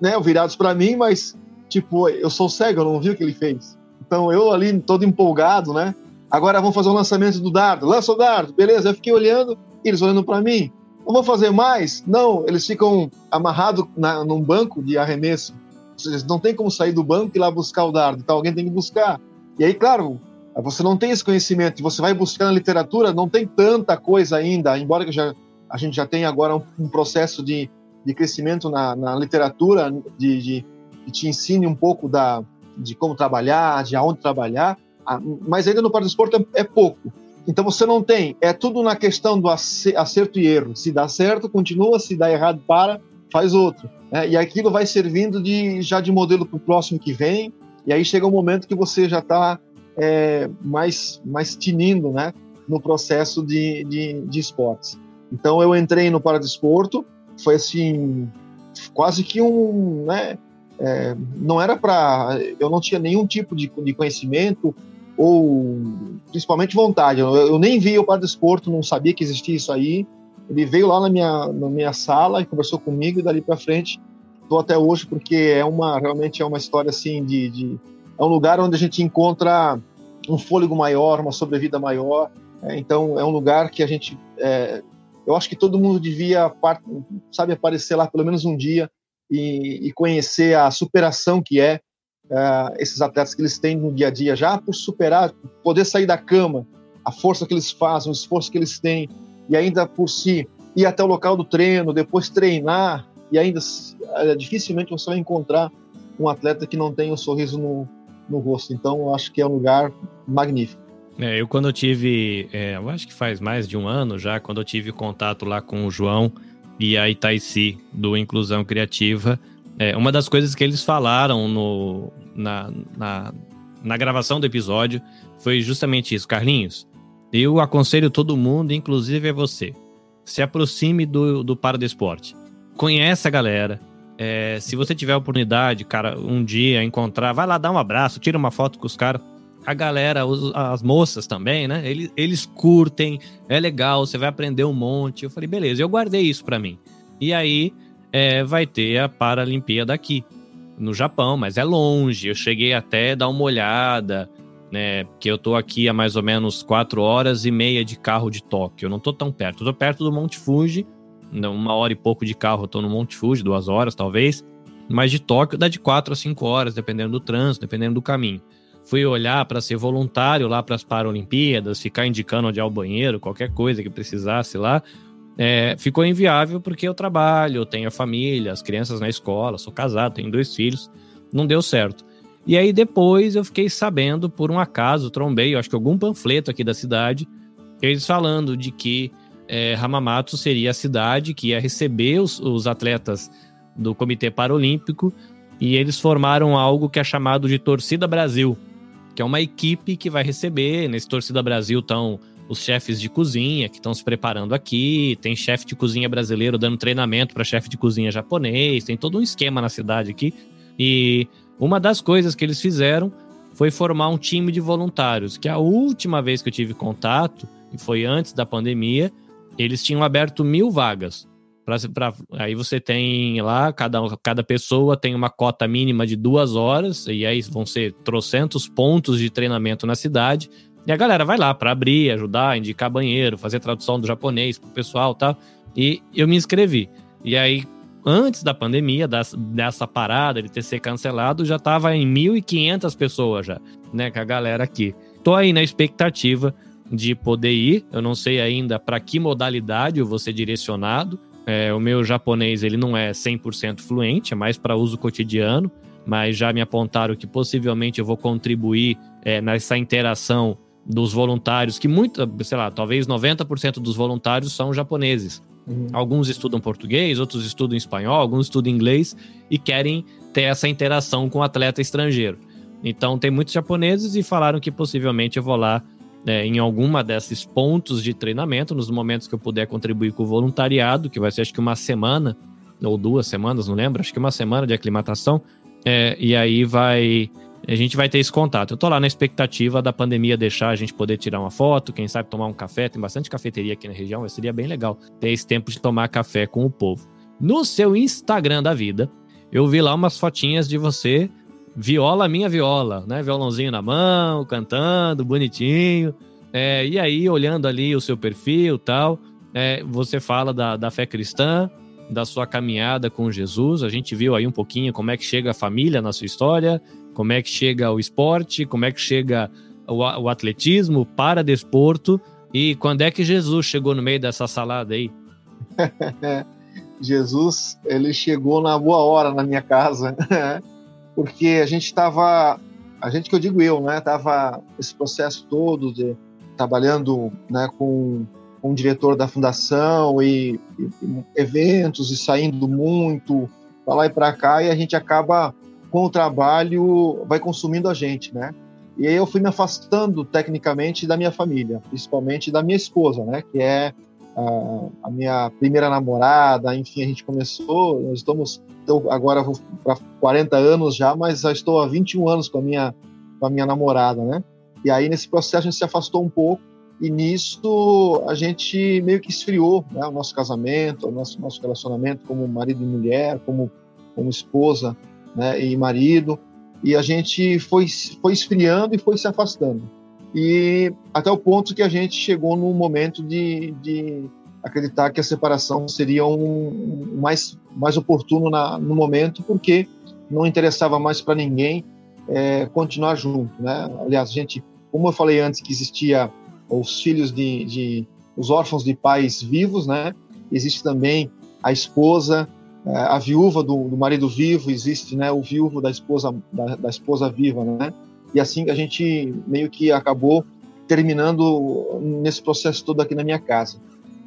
né, virados para mim, mas tipo, eu sou cego, eu não vi o que ele fez. Então eu ali todo empolgado, né? Agora vamos fazer o lançamento do dardo. Lança o dardo, beleza? Eu fiquei olhando, eles olhando para mim. Não vou fazer mais? Não, eles ficam amarrados na, num banco de arremesso. Eles não tem como sair do banco e ir lá buscar o dardo. Então alguém tem que buscar. E aí, claro, você não tem esse conhecimento você vai buscar na literatura, não tem tanta coisa ainda, embora já, a gente já tenha agora um, um processo de de crescimento na, na literatura, de, de, que te ensine um pouco da, de como trabalhar, de aonde trabalhar, mas ainda no paradesporto é, é pouco. Então você não tem, é tudo na questão do acerto e erro. Se dá certo, continua, se dá errado, para, faz outro. Né? E aquilo vai servindo de, já de modelo para o próximo que vem, e aí chega um momento que você já está é, mais, mais tinindo né, no processo de, de, de esportes. Então eu entrei no paradesporto, foi assim, quase que um, né, é, não era para, eu não tinha nenhum tipo de, de conhecimento ou principalmente vontade. Eu, eu nem vi o paradesporto, não sabia que existia isso aí. Ele veio lá na minha, na minha sala e conversou comigo e dali para frente estou até hoje porque é uma realmente é uma história assim de, de, é um lugar onde a gente encontra um fôlego maior, uma sobrevida maior. É, então é um lugar que a gente é, eu acho que todo mundo devia, sabe, aparecer lá pelo menos um dia e, e conhecer a superação que é uh, esses atletas que eles têm no dia a dia, já por superar, poder sair da cama, a força que eles fazem, o esforço que eles têm, e ainda por si ir até o local do treino, depois treinar, e ainda uh, dificilmente você vai encontrar um atleta que não tenha um sorriso no, no rosto. Então, acho que é um lugar magnífico. É, eu quando eu tive, é, eu acho que faz mais de um ano já, quando eu tive contato lá com o João e a Itaici do Inclusão Criativa, é, uma das coisas que eles falaram no, na, na, na gravação do episódio foi justamente isso. Carlinhos, eu aconselho todo mundo, inclusive é você, se aproxime do, do Paradesporte. Conhece a galera. É, se você tiver a oportunidade, cara, um dia encontrar, vai lá dar um abraço, tira uma foto com os caras a galera, os, as moças também, né? Eles, eles curtem, é legal, você vai aprender um monte. Eu falei, beleza, eu guardei isso para mim. E aí é, vai ter a Paralimpíada aqui, no Japão, mas é longe. Eu cheguei até a dar uma olhada, né? Porque eu tô aqui há mais ou menos quatro horas e meia de carro de Tóquio. Eu não tô tão perto. Eu tô perto do Monte Fuji, uma hora e pouco de carro eu tô no Monte Fuji, duas horas talvez. Mas de Tóquio dá de quatro a cinco horas, dependendo do trânsito, dependendo do caminho fui olhar para ser voluntário lá para as Paralimpíadas, ficar indicando onde é o banheiro, qualquer coisa que precisasse lá, é, ficou inviável porque eu trabalho, eu tenho a família, as crianças na escola, sou casado, tenho dois filhos, não deu certo. E aí depois eu fiquei sabendo, por um acaso, trombei, acho que algum panfleto aqui da cidade, eles falando de que é, Hamamatsu seria a cidade que ia receber os, os atletas do Comitê Paralímpico e eles formaram algo que é chamado de Torcida Brasil, que é uma equipe que vai receber. Nesse Torcida Brasil estão os chefes de cozinha que estão se preparando aqui, tem chefe de cozinha brasileiro dando treinamento para chefe de cozinha japonês, tem todo um esquema na cidade aqui. E uma das coisas que eles fizeram foi formar um time de voluntários, que a última vez que eu tive contato, e foi antes da pandemia, eles tinham aberto mil vagas. Pra, pra, aí você tem lá, cada, cada pessoa tem uma cota mínima de duas horas, e aí vão ser trocentos pontos de treinamento na cidade. E a galera vai lá para abrir, ajudar, indicar banheiro, fazer tradução do japonês pro pessoal tal. E eu me inscrevi. E aí, antes da pandemia, dessa, dessa parada de ter ser cancelado, já tava em 1.500 pessoas já, né, com a galera aqui. Tô aí na expectativa de poder ir. Eu não sei ainda para que modalidade eu vou ser direcionado é, o meu japonês ele não é 100% fluente, é mais para uso cotidiano, mas já me apontaram que possivelmente eu vou contribuir é, nessa interação dos voluntários, que muito, sei lá, talvez 90% dos voluntários são japoneses. Uhum. Alguns estudam português, outros estudam espanhol, alguns estudam inglês e querem ter essa interação com o atleta estrangeiro. Então, tem muitos japoneses e falaram que possivelmente eu vou lá é, em alguma desses pontos de treinamento, nos momentos que eu puder contribuir com o voluntariado, que vai ser acho que uma semana ou duas semanas, não lembro, acho que uma semana de aclimatação. É, e aí vai. A gente vai ter esse contato. Eu tô lá na expectativa da pandemia deixar a gente poder tirar uma foto, quem sabe tomar um café. Tem bastante cafeteria aqui na região, seria bem legal ter esse tempo de tomar café com o povo. No seu Instagram da vida, eu vi lá umas fotinhas de você, viola minha viola, né? Violãozinho na mão, cantando, bonitinho. É, e aí, olhando ali o seu perfil tal, é, você fala da, da fé cristã, da sua caminhada com Jesus. A gente viu aí um pouquinho como é que chega a família na sua história, como é que chega o esporte, como é que chega o, o atletismo, o paradesporto e quando é que Jesus chegou no meio dessa salada aí? Jesus, ele chegou na boa hora na minha casa, porque a gente estava, a gente que eu digo eu, né, tava esse processo todo de trabalhando, né, com com o diretor da fundação e, e, e eventos e saindo muito para lá e para cá e a gente acaba com o trabalho vai consumindo a gente, né? E aí eu fui me afastando tecnicamente da minha família, principalmente da minha esposa, né? Que é a, a minha primeira namorada, enfim, a gente começou, nós estamos então, agora para 40 anos já, mas já estou há 21 anos com a minha com a minha namorada, né? E aí nesse processo a gente se afastou um pouco e nisso a gente meio que esfriou né, o nosso casamento, o nosso, nosso relacionamento como marido e mulher, como, como esposa né, e marido. E a gente foi, foi esfriando e foi se afastando. E até o ponto que a gente chegou no momento de, de acreditar que a separação seria um, um mais, mais oportuno na, no momento, porque não interessava mais para ninguém é, continuar junto. Né? Aliás, a gente, como eu falei antes, que existia os filhos de, de, os órfãos de pais vivos, né? Existe também a esposa, é, a viúva do, do marido vivo, existe, né? O viúvo da esposa da, da esposa viva, né? E assim a gente meio que acabou terminando nesse processo todo aqui na minha casa.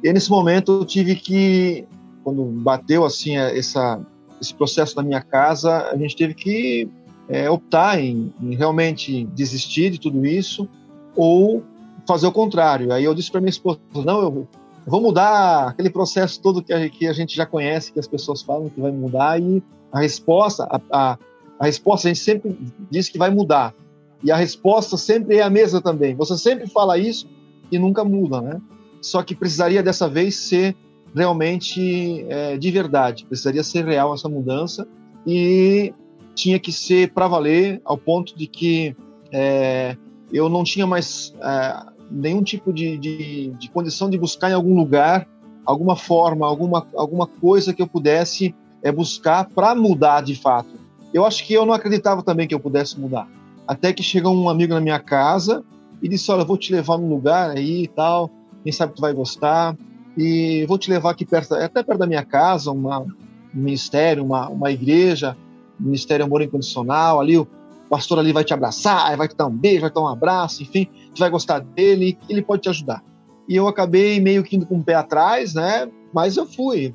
E nesse momento eu tive que, quando bateu assim é, essa, esse processo na minha casa, a gente teve que é, optar em, em, realmente desistir de tudo isso ou fazer o contrário. Aí eu disse para minha esposa: não, eu vou mudar aquele processo todo que a, que a gente já conhece, que as pessoas falam que vai mudar, e a resposta, a, a, a resposta a gente sempre diz que vai mudar. E a resposta sempre é a mesma também. Você sempre fala isso e nunca muda, né? Só que precisaria dessa vez ser realmente é, de verdade, precisaria ser real essa mudança e tinha que ser para valer ao ponto de que é, eu não tinha mais é, nenhum tipo de, de, de, condição de buscar em algum lugar alguma forma, alguma, alguma coisa que eu pudesse é, buscar para mudar de fato. Eu acho que eu não acreditava também que eu pudesse mudar. Até que chegou um amigo na minha casa e disse: Olha, vou te levar num lugar aí e tal, quem sabe tu vai gostar, e vou te levar aqui perto, até perto da minha casa, uma, um ministério, uma, uma igreja, Ministério Amor Incondicional, ali o pastor ali vai te abraçar, vai te dar um beijo, vai te dar um abraço, enfim, tu vai gostar dele, ele pode te ajudar. E eu acabei meio que indo com o pé atrás, né? Mas eu fui.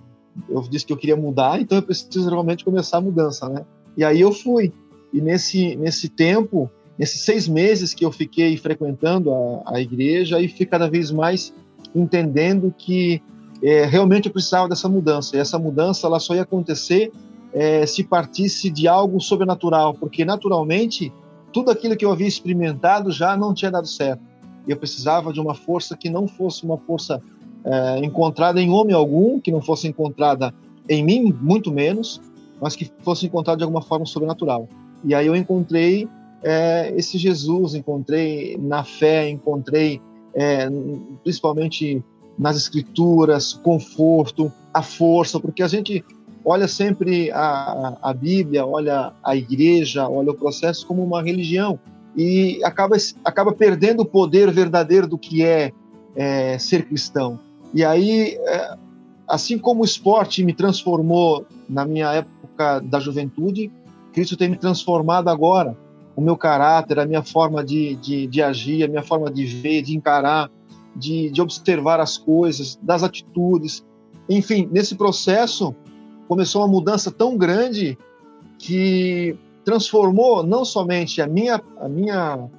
Eu disse que eu queria mudar, então eu preciso realmente começar a mudança, né? E aí eu fui. E nesse, nesse tempo, nesses seis meses que eu fiquei frequentando a, a igreja, e fui cada vez mais entendendo que é, realmente eu precisava dessa mudança. E essa mudança ela só ia acontecer é, se partisse de algo sobrenatural, porque naturalmente tudo aquilo que eu havia experimentado já não tinha dado certo. E eu precisava de uma força que não fosse uma força é, encontrada em homem algum, que não fosse encontrada em mim, muito menos, mas que fosse encontrada de alguma forma sobrenatural. E aí eu encontrei é, esse Jesus, encontrei na fé, encontrei é, principalmente nas escrituras, conforto, a força, porque a gente olha sempre a, a Bíblia, olha a igreja, olha o processo como uma religião e acaba, acaba perdendo o poder verdadeiro do que é, é ser cristão. E aí, é, assim como o esporte me transformou na minha época da juventude, Cristo tem me transformado agora, o meu caráter, a minha forma de, de, de agir, a minha forma de ver, de encarar, de, de observar as coisas, das atitudes. Enfim, nesse processo começou uma mudança tão grande que transformou não somente a minha, a minha,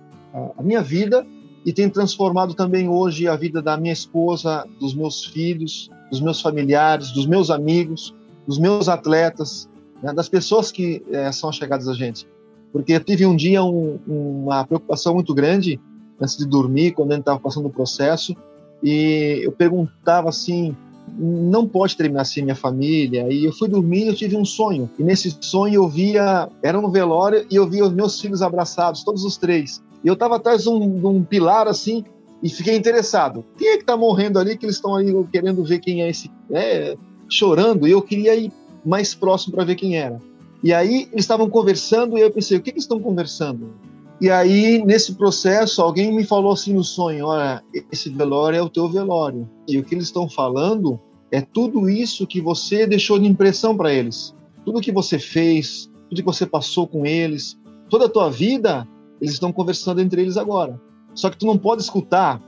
a minha vida, e tem transformado também hoje a vida da minha esposa, dos meus filhos, dos meus familiares, dos meus amigos, dos meus atletas, né, das pessoas que é, são chegadas a gente. Porque eu tive um dia um, uma preocupação muito grande antes de dormir, quando a gente estava passando o processo, e eu perguntava assim: não pode terminar assim minha família. E eu fui dormir e eu tive um sonho. E nesse sonho eu via, era no velório, e eu via os meus filhos abraçados, todos os três. E eu estava atrás de um, de um, pilar assim, e fiquei interessado. Quem é que está morrendo ali, que eles estão ali querendo ver quem é esse. É, chorando, e eu queria ir mais próximo para ver quem era. E aí eles estavam conversando, e eu pensei: o que, que estão conversando? E aí, nesse processo, alguém me falou assim no sonho: olha, esse velório é o teu velório. E o que eles estão falando é tudo isso que você deixou de impressão para eles. Tudo que você fez, tudo que você passou com eles, toda a tua vida, eles estão conversando entre eles agora. Só que tu não pode escutar,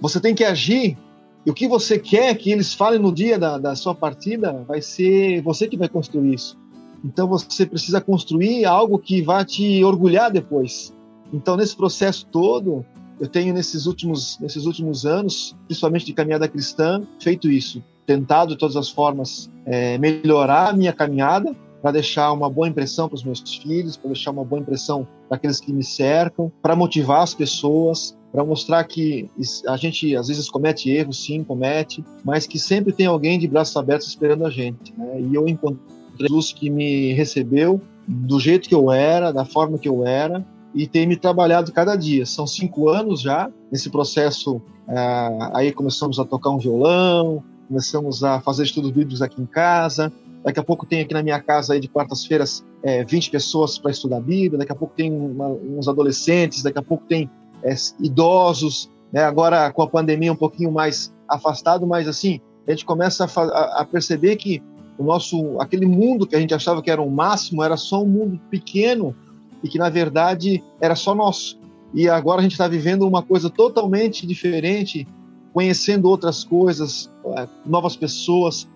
você tem que agir. E o que você quer que eles falem no dia da, da sua partida vai ser você que vai construir isso. Então você precisa construir algo que vai te orgulhar depois. Então, nesse processo todo, eu tenho nesses últimos, nesses últimos anos, principalmente de caminhada cristã, feito isso. Tentado de todas as formas é, melhorar a minha caminhada para deixar uma boa impressão para os meus filhos, para deixar uma boa impressão para aqueles que me cercam, para motivar as pessoas, para mostrar que a gente às vezes comete erros, sim, comete, mas que sempre tem alguém de braços abertos esperando a gente. Né? E eu encontrei Jesus que me recebeu do jeito que eu era, da forma que eu era, e tem me trabalhado cada dia. São cinco anos já nesse processo. É, aí começamos a tocar um violão, começamos a fazer estudos bíblicos aqui em casa. Daqui a pouco tem aqui na minha casa aí de quartas-feiras é, 20 pessoas para estudar Bíblia. Daqui a pouco tem uma, uns adolescentes. Daqui a pouco tem é, idosos. Né? Agora com a pandemia um pouquinho mais afastado, mas assim a gente começa a, a perceber que o nosso aquele mundo que a gente achava que era o máximo era só um mundo pequeno e que na verdade era só nosso. E agora a gente está vivendo uma coisa totalmente diferente, conhecendo outras coisas, é, novas pessoas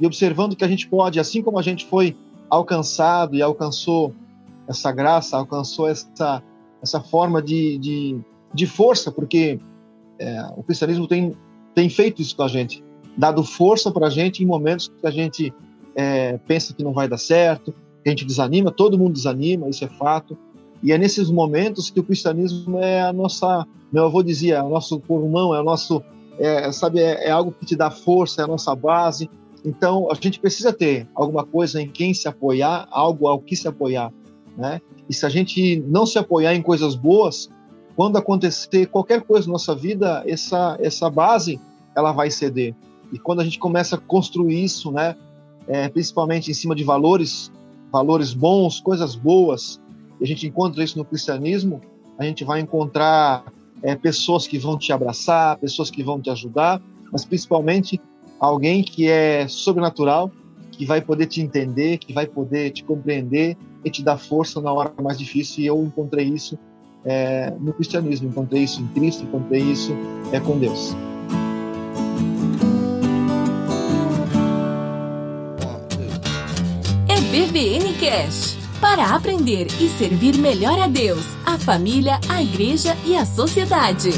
e observando que a gente pode, assim como a gente foi alcançado e alcançou essa graça, alcançou essa, essa forma de, de, de força, porque é, o cristianismo tem, tem feito isso com a gente, dado força para a gente em momentos que a gente é, pensa que não vai dar certo, a gente desanima, todo mundo desanima, isso é fato. E é nesses momentos que o cristianismo é a nossa, meu avô dizia, é o nosso pulmão, é o nosso, é, sabe, é, é, algo que te dá força, é a nossa base. Então a gente precisa ter alguma coisa em quem se apoiar, algo ao que se apoiar, né? E se a gente não se apoiar em coisas boas, quando acontecer qualquer coisa na nossa vida, essa essa base ela vai ceder. E quando a gente começa a construir isso, né, é, principalmente em cima de valores valores bons, coisas boas, e a gente encontra isso no cristianismo, a gente vai encontrar é, pessoas que vão te abraçar, pessoas que vão te ajudar, mas principalmente alguém que é sobrenatural, que vai poder te entender, que vai poder te compreender e te dar força na hora mais difícil. E eu encontrei isso é, no cristianismo, encontrei isso em Cristo, encontrei isso é, com Deus. BVN Cash. Para aprender e servir melhor a Deus, a família, a igreja e a sociedade.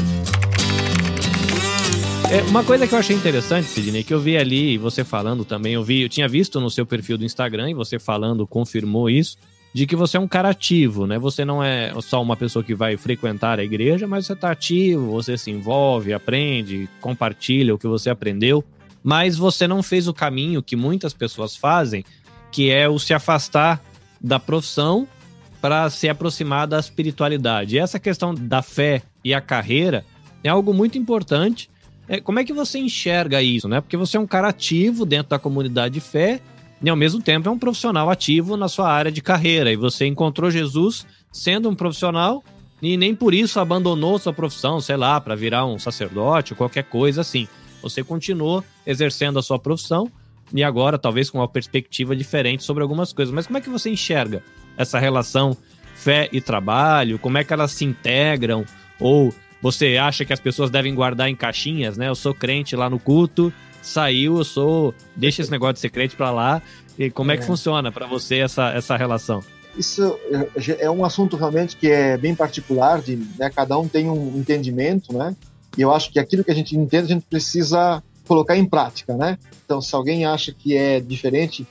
É, uma coisa que eu achei interessante, Sidney, que eu vi ali você falando também, eu vi, eu tinha visto no seu perfil do Instagram e você falando confirmou isso, de que você é um cara ativo, né? Você não é só uma pessoa que vai frequentar a igreja, mas você está ativo, você se envolve, aprende, compartilha o que você aprendeu, mas você não fez o caminho que muitas pessoas fazem que é o se afastar da profissão para se aproximar da espiritualidade. E essa questão da fé e a carreira é algo muito importante. É, como é que você enxerga isso, né? Porque você é um cara ativo dentro da comunidade de fé e ao mesmo tempo é um profissional ativo na sua área de carreira. E você encontrou Jesus sendo um profissional e nem por isso abandonou sua profissão, sei lá, para virar um sacerdote ou qualquer coisa assim. Você continuou exercendo a sua profissão e agora talvez com uma perspectiva diferente sobre algumas coisas. Mas como é que você enxerga essa relação fé e trabalho? Como é que elas se integram? Ou você acha que as pessoas devem guardar em caixinhas, né? Eu sou crente lá no culto, saiu, eu sou. Deixa esse negócio de ser crente pra lá. E como é, é que funciona para você essa, essa relação? Isso é, é um assunto realmente que é bem particular, de, né, cada um tem um entendimento, né? E eu acho que aquilo que a gente entende, a gente precisa colocar em prática, né? Então, se alguém acha que é diferente,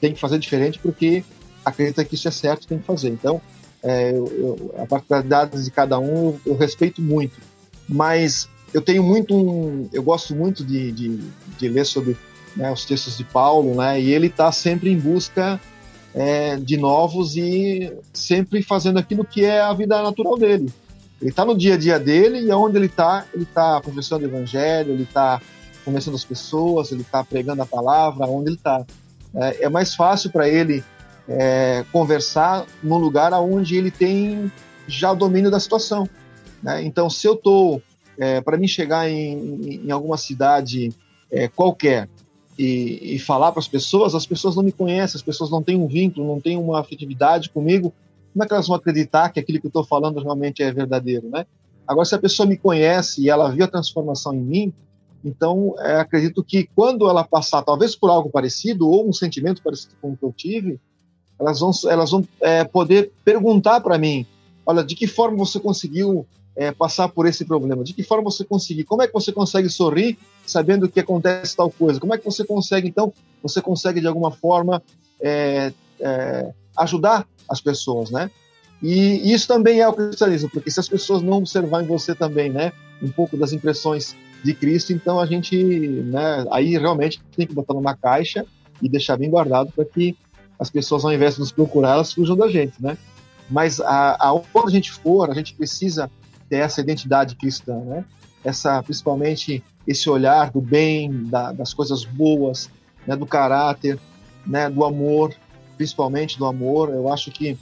tem que fazer diferente porque acredita que isso é certo, tem que fazer. Então, é, eu, eu, a particularidade de cada um eu respeito muito, mas eu tenho muito um, eu gosto muito de, de, de ler sobre né, os textos de Paulo, né? E ele está sempre em busca é, de novos e sempre fazendo aquilo que é a vida natural dele. Ele está no dia a dia dele e onde ele está, ele está professando o evangelho, ele está conversando as pessoas, ele está pregando a palavra, onde ele está. É, é, mais fácil para ele é, conversar num lugar onde ele tem já o domínio da situação. Né? Então, se eu estou, é, para mim chegar em, em alguma cidade é, qualquer e, e falar para as pessoas, as pessoas não me conhecem, as pessoas não têm um vínculo, não têm uma afetividade comigo, como é que elas vão acreditar que aquilo que eu estou falando realmente é verdadeiro, né? Agora, se a pessoa me conhece e ela viu a transformação em mim, então, é, acredito que quando ela passar, talvez por algo parecido, ou um sentimento parecido com o que eu tive, elas vão, elas vão é, poder perguntar para mim: olha, de que forma você conseguiu é, passar por esse problema? De que forma você conseguiu? Como é que você consegue sorrir sabendo que acontece tal coisa? Como é que você consegue, então, você consegue de alguma forma é, é, ajudar as pessoas, né? E isso também é o cristianismo, porque se as pessoas não observarem você também, né, um pouco das impressões de Cristo, então a gente, né, aí realmente tem que botar numa caixa e deixar bem guardado para que as pessoas, ao invés de nos procurar, elas fujam da gente, né? Mas a, aonde a gente for, a gente precisa ter essa identidade cristã, né? Essa, principalmente esse olhar do bem, da, das coisas boas, né, do caráter, né, do amor, principalmente do amor. Eu acho que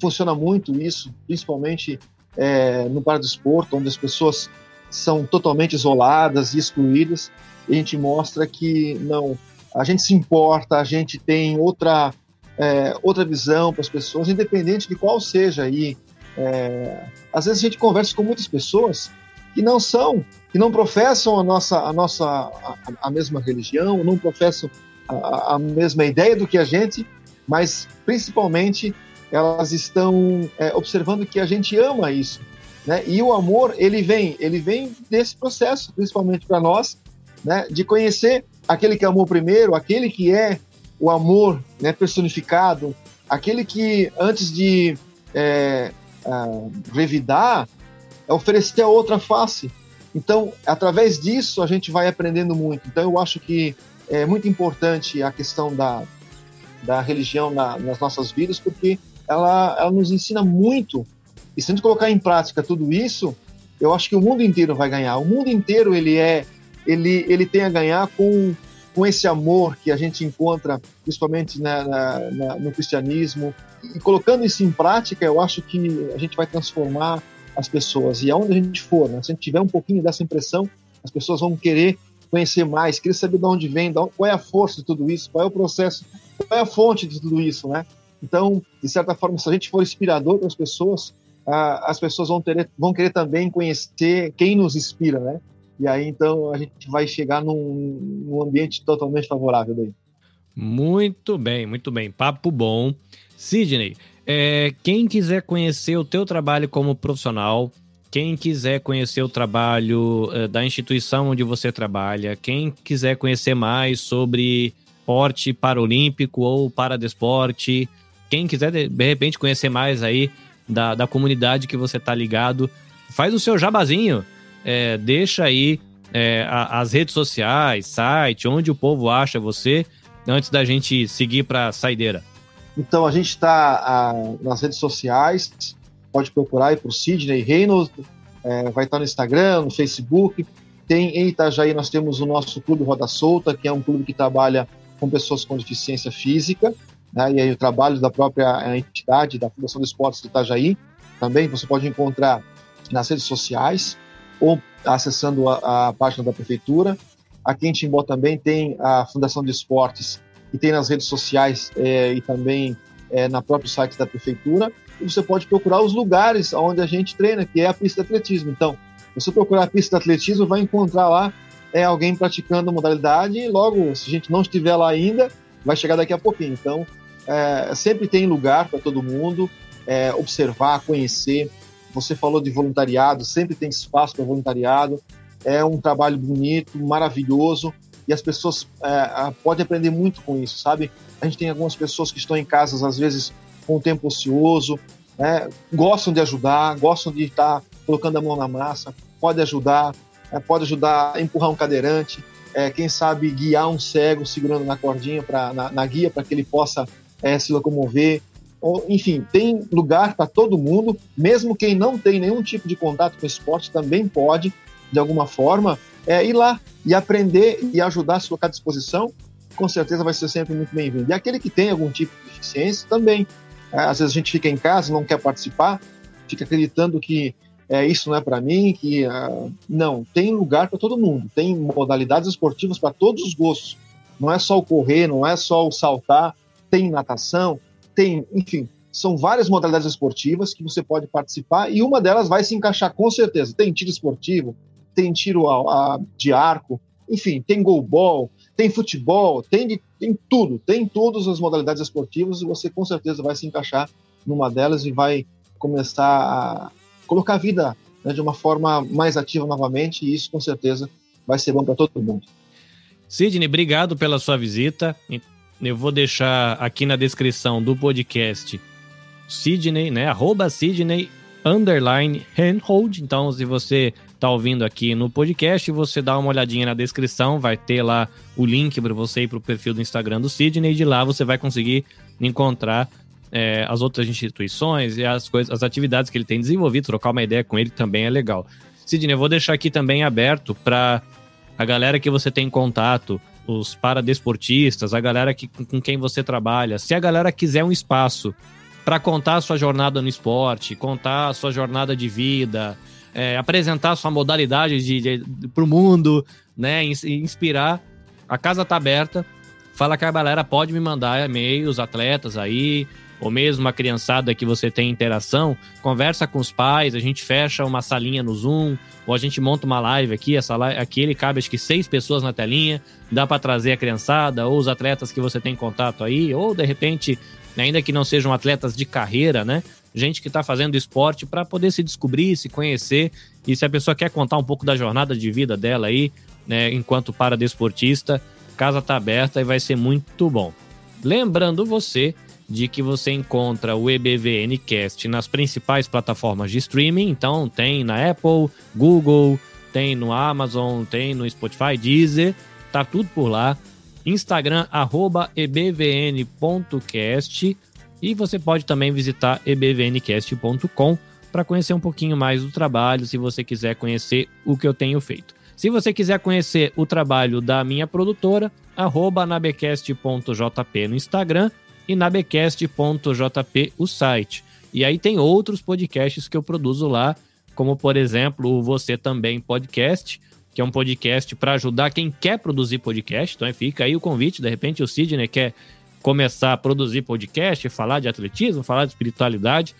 funciona muito isso, principalmente é, no esporte, onde as pessoas são totalmente isoladas e excluídas. E a gente mostra que não, a gente se importa, a gente tem outra é, outra visão para as pessoas, independente de qual seja aí. É, às vezes a gente conversa com muitas pessoas que não são, que não professam a nossa a nossa a, a mesma religião, não professam a, a mesma ideia do que a gente, mas principalmente elas estão é, observando que a gente ama isso né? E o amor, ele vem, ele vem desse processo, principalmente para nós, né? de conhecer aquele que amou primeiro, aquele que é o amor né, personificado, aquele que antes de é, revidar, é oferecer a outra face. Então, através disso, a gente vai aprendendo muito. Então, eu acho que é muito importante a questão da, da religião na, nas nossas vidas, porque ela, ela nos ensina muito e se a gente colocar em prática tudo isso, eu acho que o mundo inteiro vai ganhar. O mundo inteiro ele é, ele, ele tem a ganhar com, com esse amor que a gente encontra, principalmente na, na, na, no cristianismo. E colocando isso em prática, eu acho que a gente vai transformar as pessoas. E aonde a gente for, né? se a gente tiver um pouquinho dessa impressão, as pessoas vão querer conhecer mais, querer saber de onde vem, qual é a força de tudo isso, qual é o processo, qual é a fonte de tudo isso, né? Então, de certa forma, se a gente for inspirador para as pessoas, as pessoas vão, ter, vão querer também conhecer quem nos inspira, né? E aí, então, a gente vai chegar num, num ambiente totalmente favorável daí. Muito bem, muito bem. Papo bom. Sidney, é, quem quiser conhecer o teu trabalho como profissional, quem quiser conhecer o trabalho é, da instituição onde você trabalha, quem quiser conhecer mais sobre esporte paralímpico ou paradesporte, quem quiser de, repente conhecer mais aí da, da comunidade que você tá ligado. Faz o seu jabazinho, é, deixa aí é, a, as redes sociais, site, onde o povo acha você, antes da gente seguir para saideira. Então, a gente está nas redes sociais, pode procurar aí por Sidney Reynolds, é, vai estar tá no Instagram, no Facebook. Tem em Itajaí, nós temos o nosso Clube Roda Solta, que é um clube que trabalha com pessoas com deficiência física né, e aí o trabalho da própria entidade, da Fundação de Esportes de Itajaí, também você pode encontrar nas redes sociais ou acessando a, a página da Prefeitura. Aqui em Timbó também tem a Fundação de Esportes, que tem nas redes sociais é, e também é, na próprio site da prefeitura, e você pode procurar os lugares onde a gente treina, que é a pista de atletismo. Então, você procurar a pista de atletismo, vai encontrar lá é, alguém praticando a modalidade, e logo, se a gente não estiver lá ainda, vai chegar daqui a pouquinho. Então, é, sempre tem lugar para todo mundo é, observar, conhecer. Você falou de voluntariado, sempre tem espaço para voluntariado. É um trabalho bonito, maravilhoso, e as pessoas é, podem aprender muito com isso, sabe? A gente tem algumas pessoas que estão em casas, às vezes, com tempo ocioso, né? gostam de ajudar, gostam de estar colocando a mão na massa, pode ajudar, é, pode ajudar a empurrar um cadeirante, é, quem sabe guiar um cego segurando na cordinha, pra, na, na guia, para que ele possa é, se locomover. Enfim, tem lugar para todo mundo, mesmo quem não tem nenhum tipo de contato com esporte também pode, de alguma forma, é, ir lá e aprender e ajudar a se colocar à disposição, com certeza vai ser sempre muito bem-vindo. E aquele que tem algum tipo de deficiência também. É, às vezes a gente fica em casa, não quer participar, fica acreditando que é, isso não é para mim, que uh, não, tem lugar para todo mundo, tem modalidades esportivas para todos os gostos. Não é só o correr, não é só o saltar, tem natação, tem, enfim, são várias modalidades esportivas que você pode participar e uma delas vai se encaixar com certeza. Tem tiro esportivo, tem tiro a, a, de arco, enfim, tem goalball, tem futebol, tem, tem tudo, tem todas as modalidades esportivas e você com certeza vai se encaixar numa delas e vai começar a colocar a vida né, de uma forma mais ativa novamente e isso com certeza vai ser bom para todo mundo. Sidney, obrigado pela sua visita. Eu vou deixar aqui na descrição do podcast Sidney, né? Arroba Sidney underline handhold. Então, se você está ouvindo aqui no podcast, você dá uma olhadinha na descrição, vai ter lá o link para você ir para o perfil do Instagram do Sidney, e de lá você vai conseguir encontrar é, as outras instituições e as coisas, as atividades que ele tem desenvolvido, trocar uma ideia com ele também é legal. Sidney, eu vou deixar aqui também aberto para a galera que você tem contato, os paradesportistas, a galera que, com quem você trabalha. Se a galera quiser um espaço para contar a sua jornada no esporte, contar a sua jornada de vida, é, apresentar sua modalidade de, de, para o mundo, né, inspirar. A casa tá aberta. Fala que a galera pode me mandar e-mails, atletas aí, ou mesmo a criançada que você tem interação, conversa com os pais, a gente fecha uma salinha no Zoom, ou a gente monta uma live aqui, essa live, aqui ele cabe acho que seis pessoas na telinha, dá para trazer a criançada, ou os atletas que você tem contato aí, ou de repente, ainda que não sejam atletas de carreira, né? Gente que está fazendo esporte para poder se descobrir, se conhecer. E se a pessoa quer contar um pouco da jornada de vida dela aí, né, enquanto paradesportista, casa está aberta e vai ser muito bom. Lembrando você de que você encontra o EBVN Cast nas principais plataformas de streaming, então tem na Apple, Google, tem no Amazon, tem no Spotify, Deezer, tá tudo por lá. Instagram, arroba ebvn.cast e você pode também visitar ebvncast.com para conhecer um pouquinho mais do trabalho, se você quiser conhecer o que eu tenho feito. Se você quiser conhecer o trabalho da minha produtora, nabecast.jp no Instagram e nabecast.jp o site. E aí tem outros podcasts que eu produzo lá, como por exemplo o Você Também Podcast, que é um podcast para ajudar quem quer produzir podcast. Então fica aí o convite, de repente o Sidney quer começar a produzir podcast, falar de atletismo, falar de espiritualidade.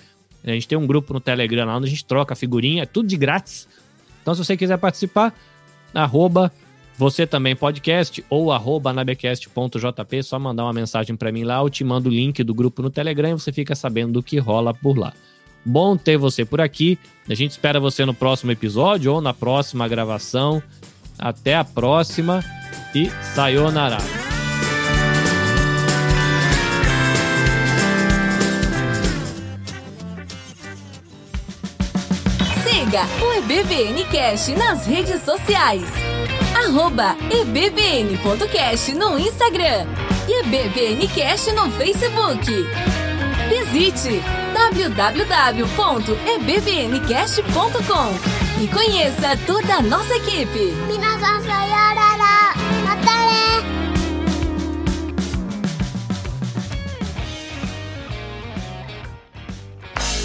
A gente tem um grupo no Telegram lá onde a gente troca figurinha, é tudo de grátis. Então, se você quiser participar, arroba você também podcast ou arroba só mandar uma mensagem para mim lá, eu te mando o link do grupo no Telegram e você fica sabendo do que rola por lá. Bom ter você por aqui. A gente espera você no próximo episódio ou na próxima gravação. Até a próxima e sayonara. Siga o EBVN Cash nas redes sociais. Arroba ebvn.cast no Instagram e EBVN Cash no Facebook. Visite www.ebvncast.com e conheça toda a nossa equipe.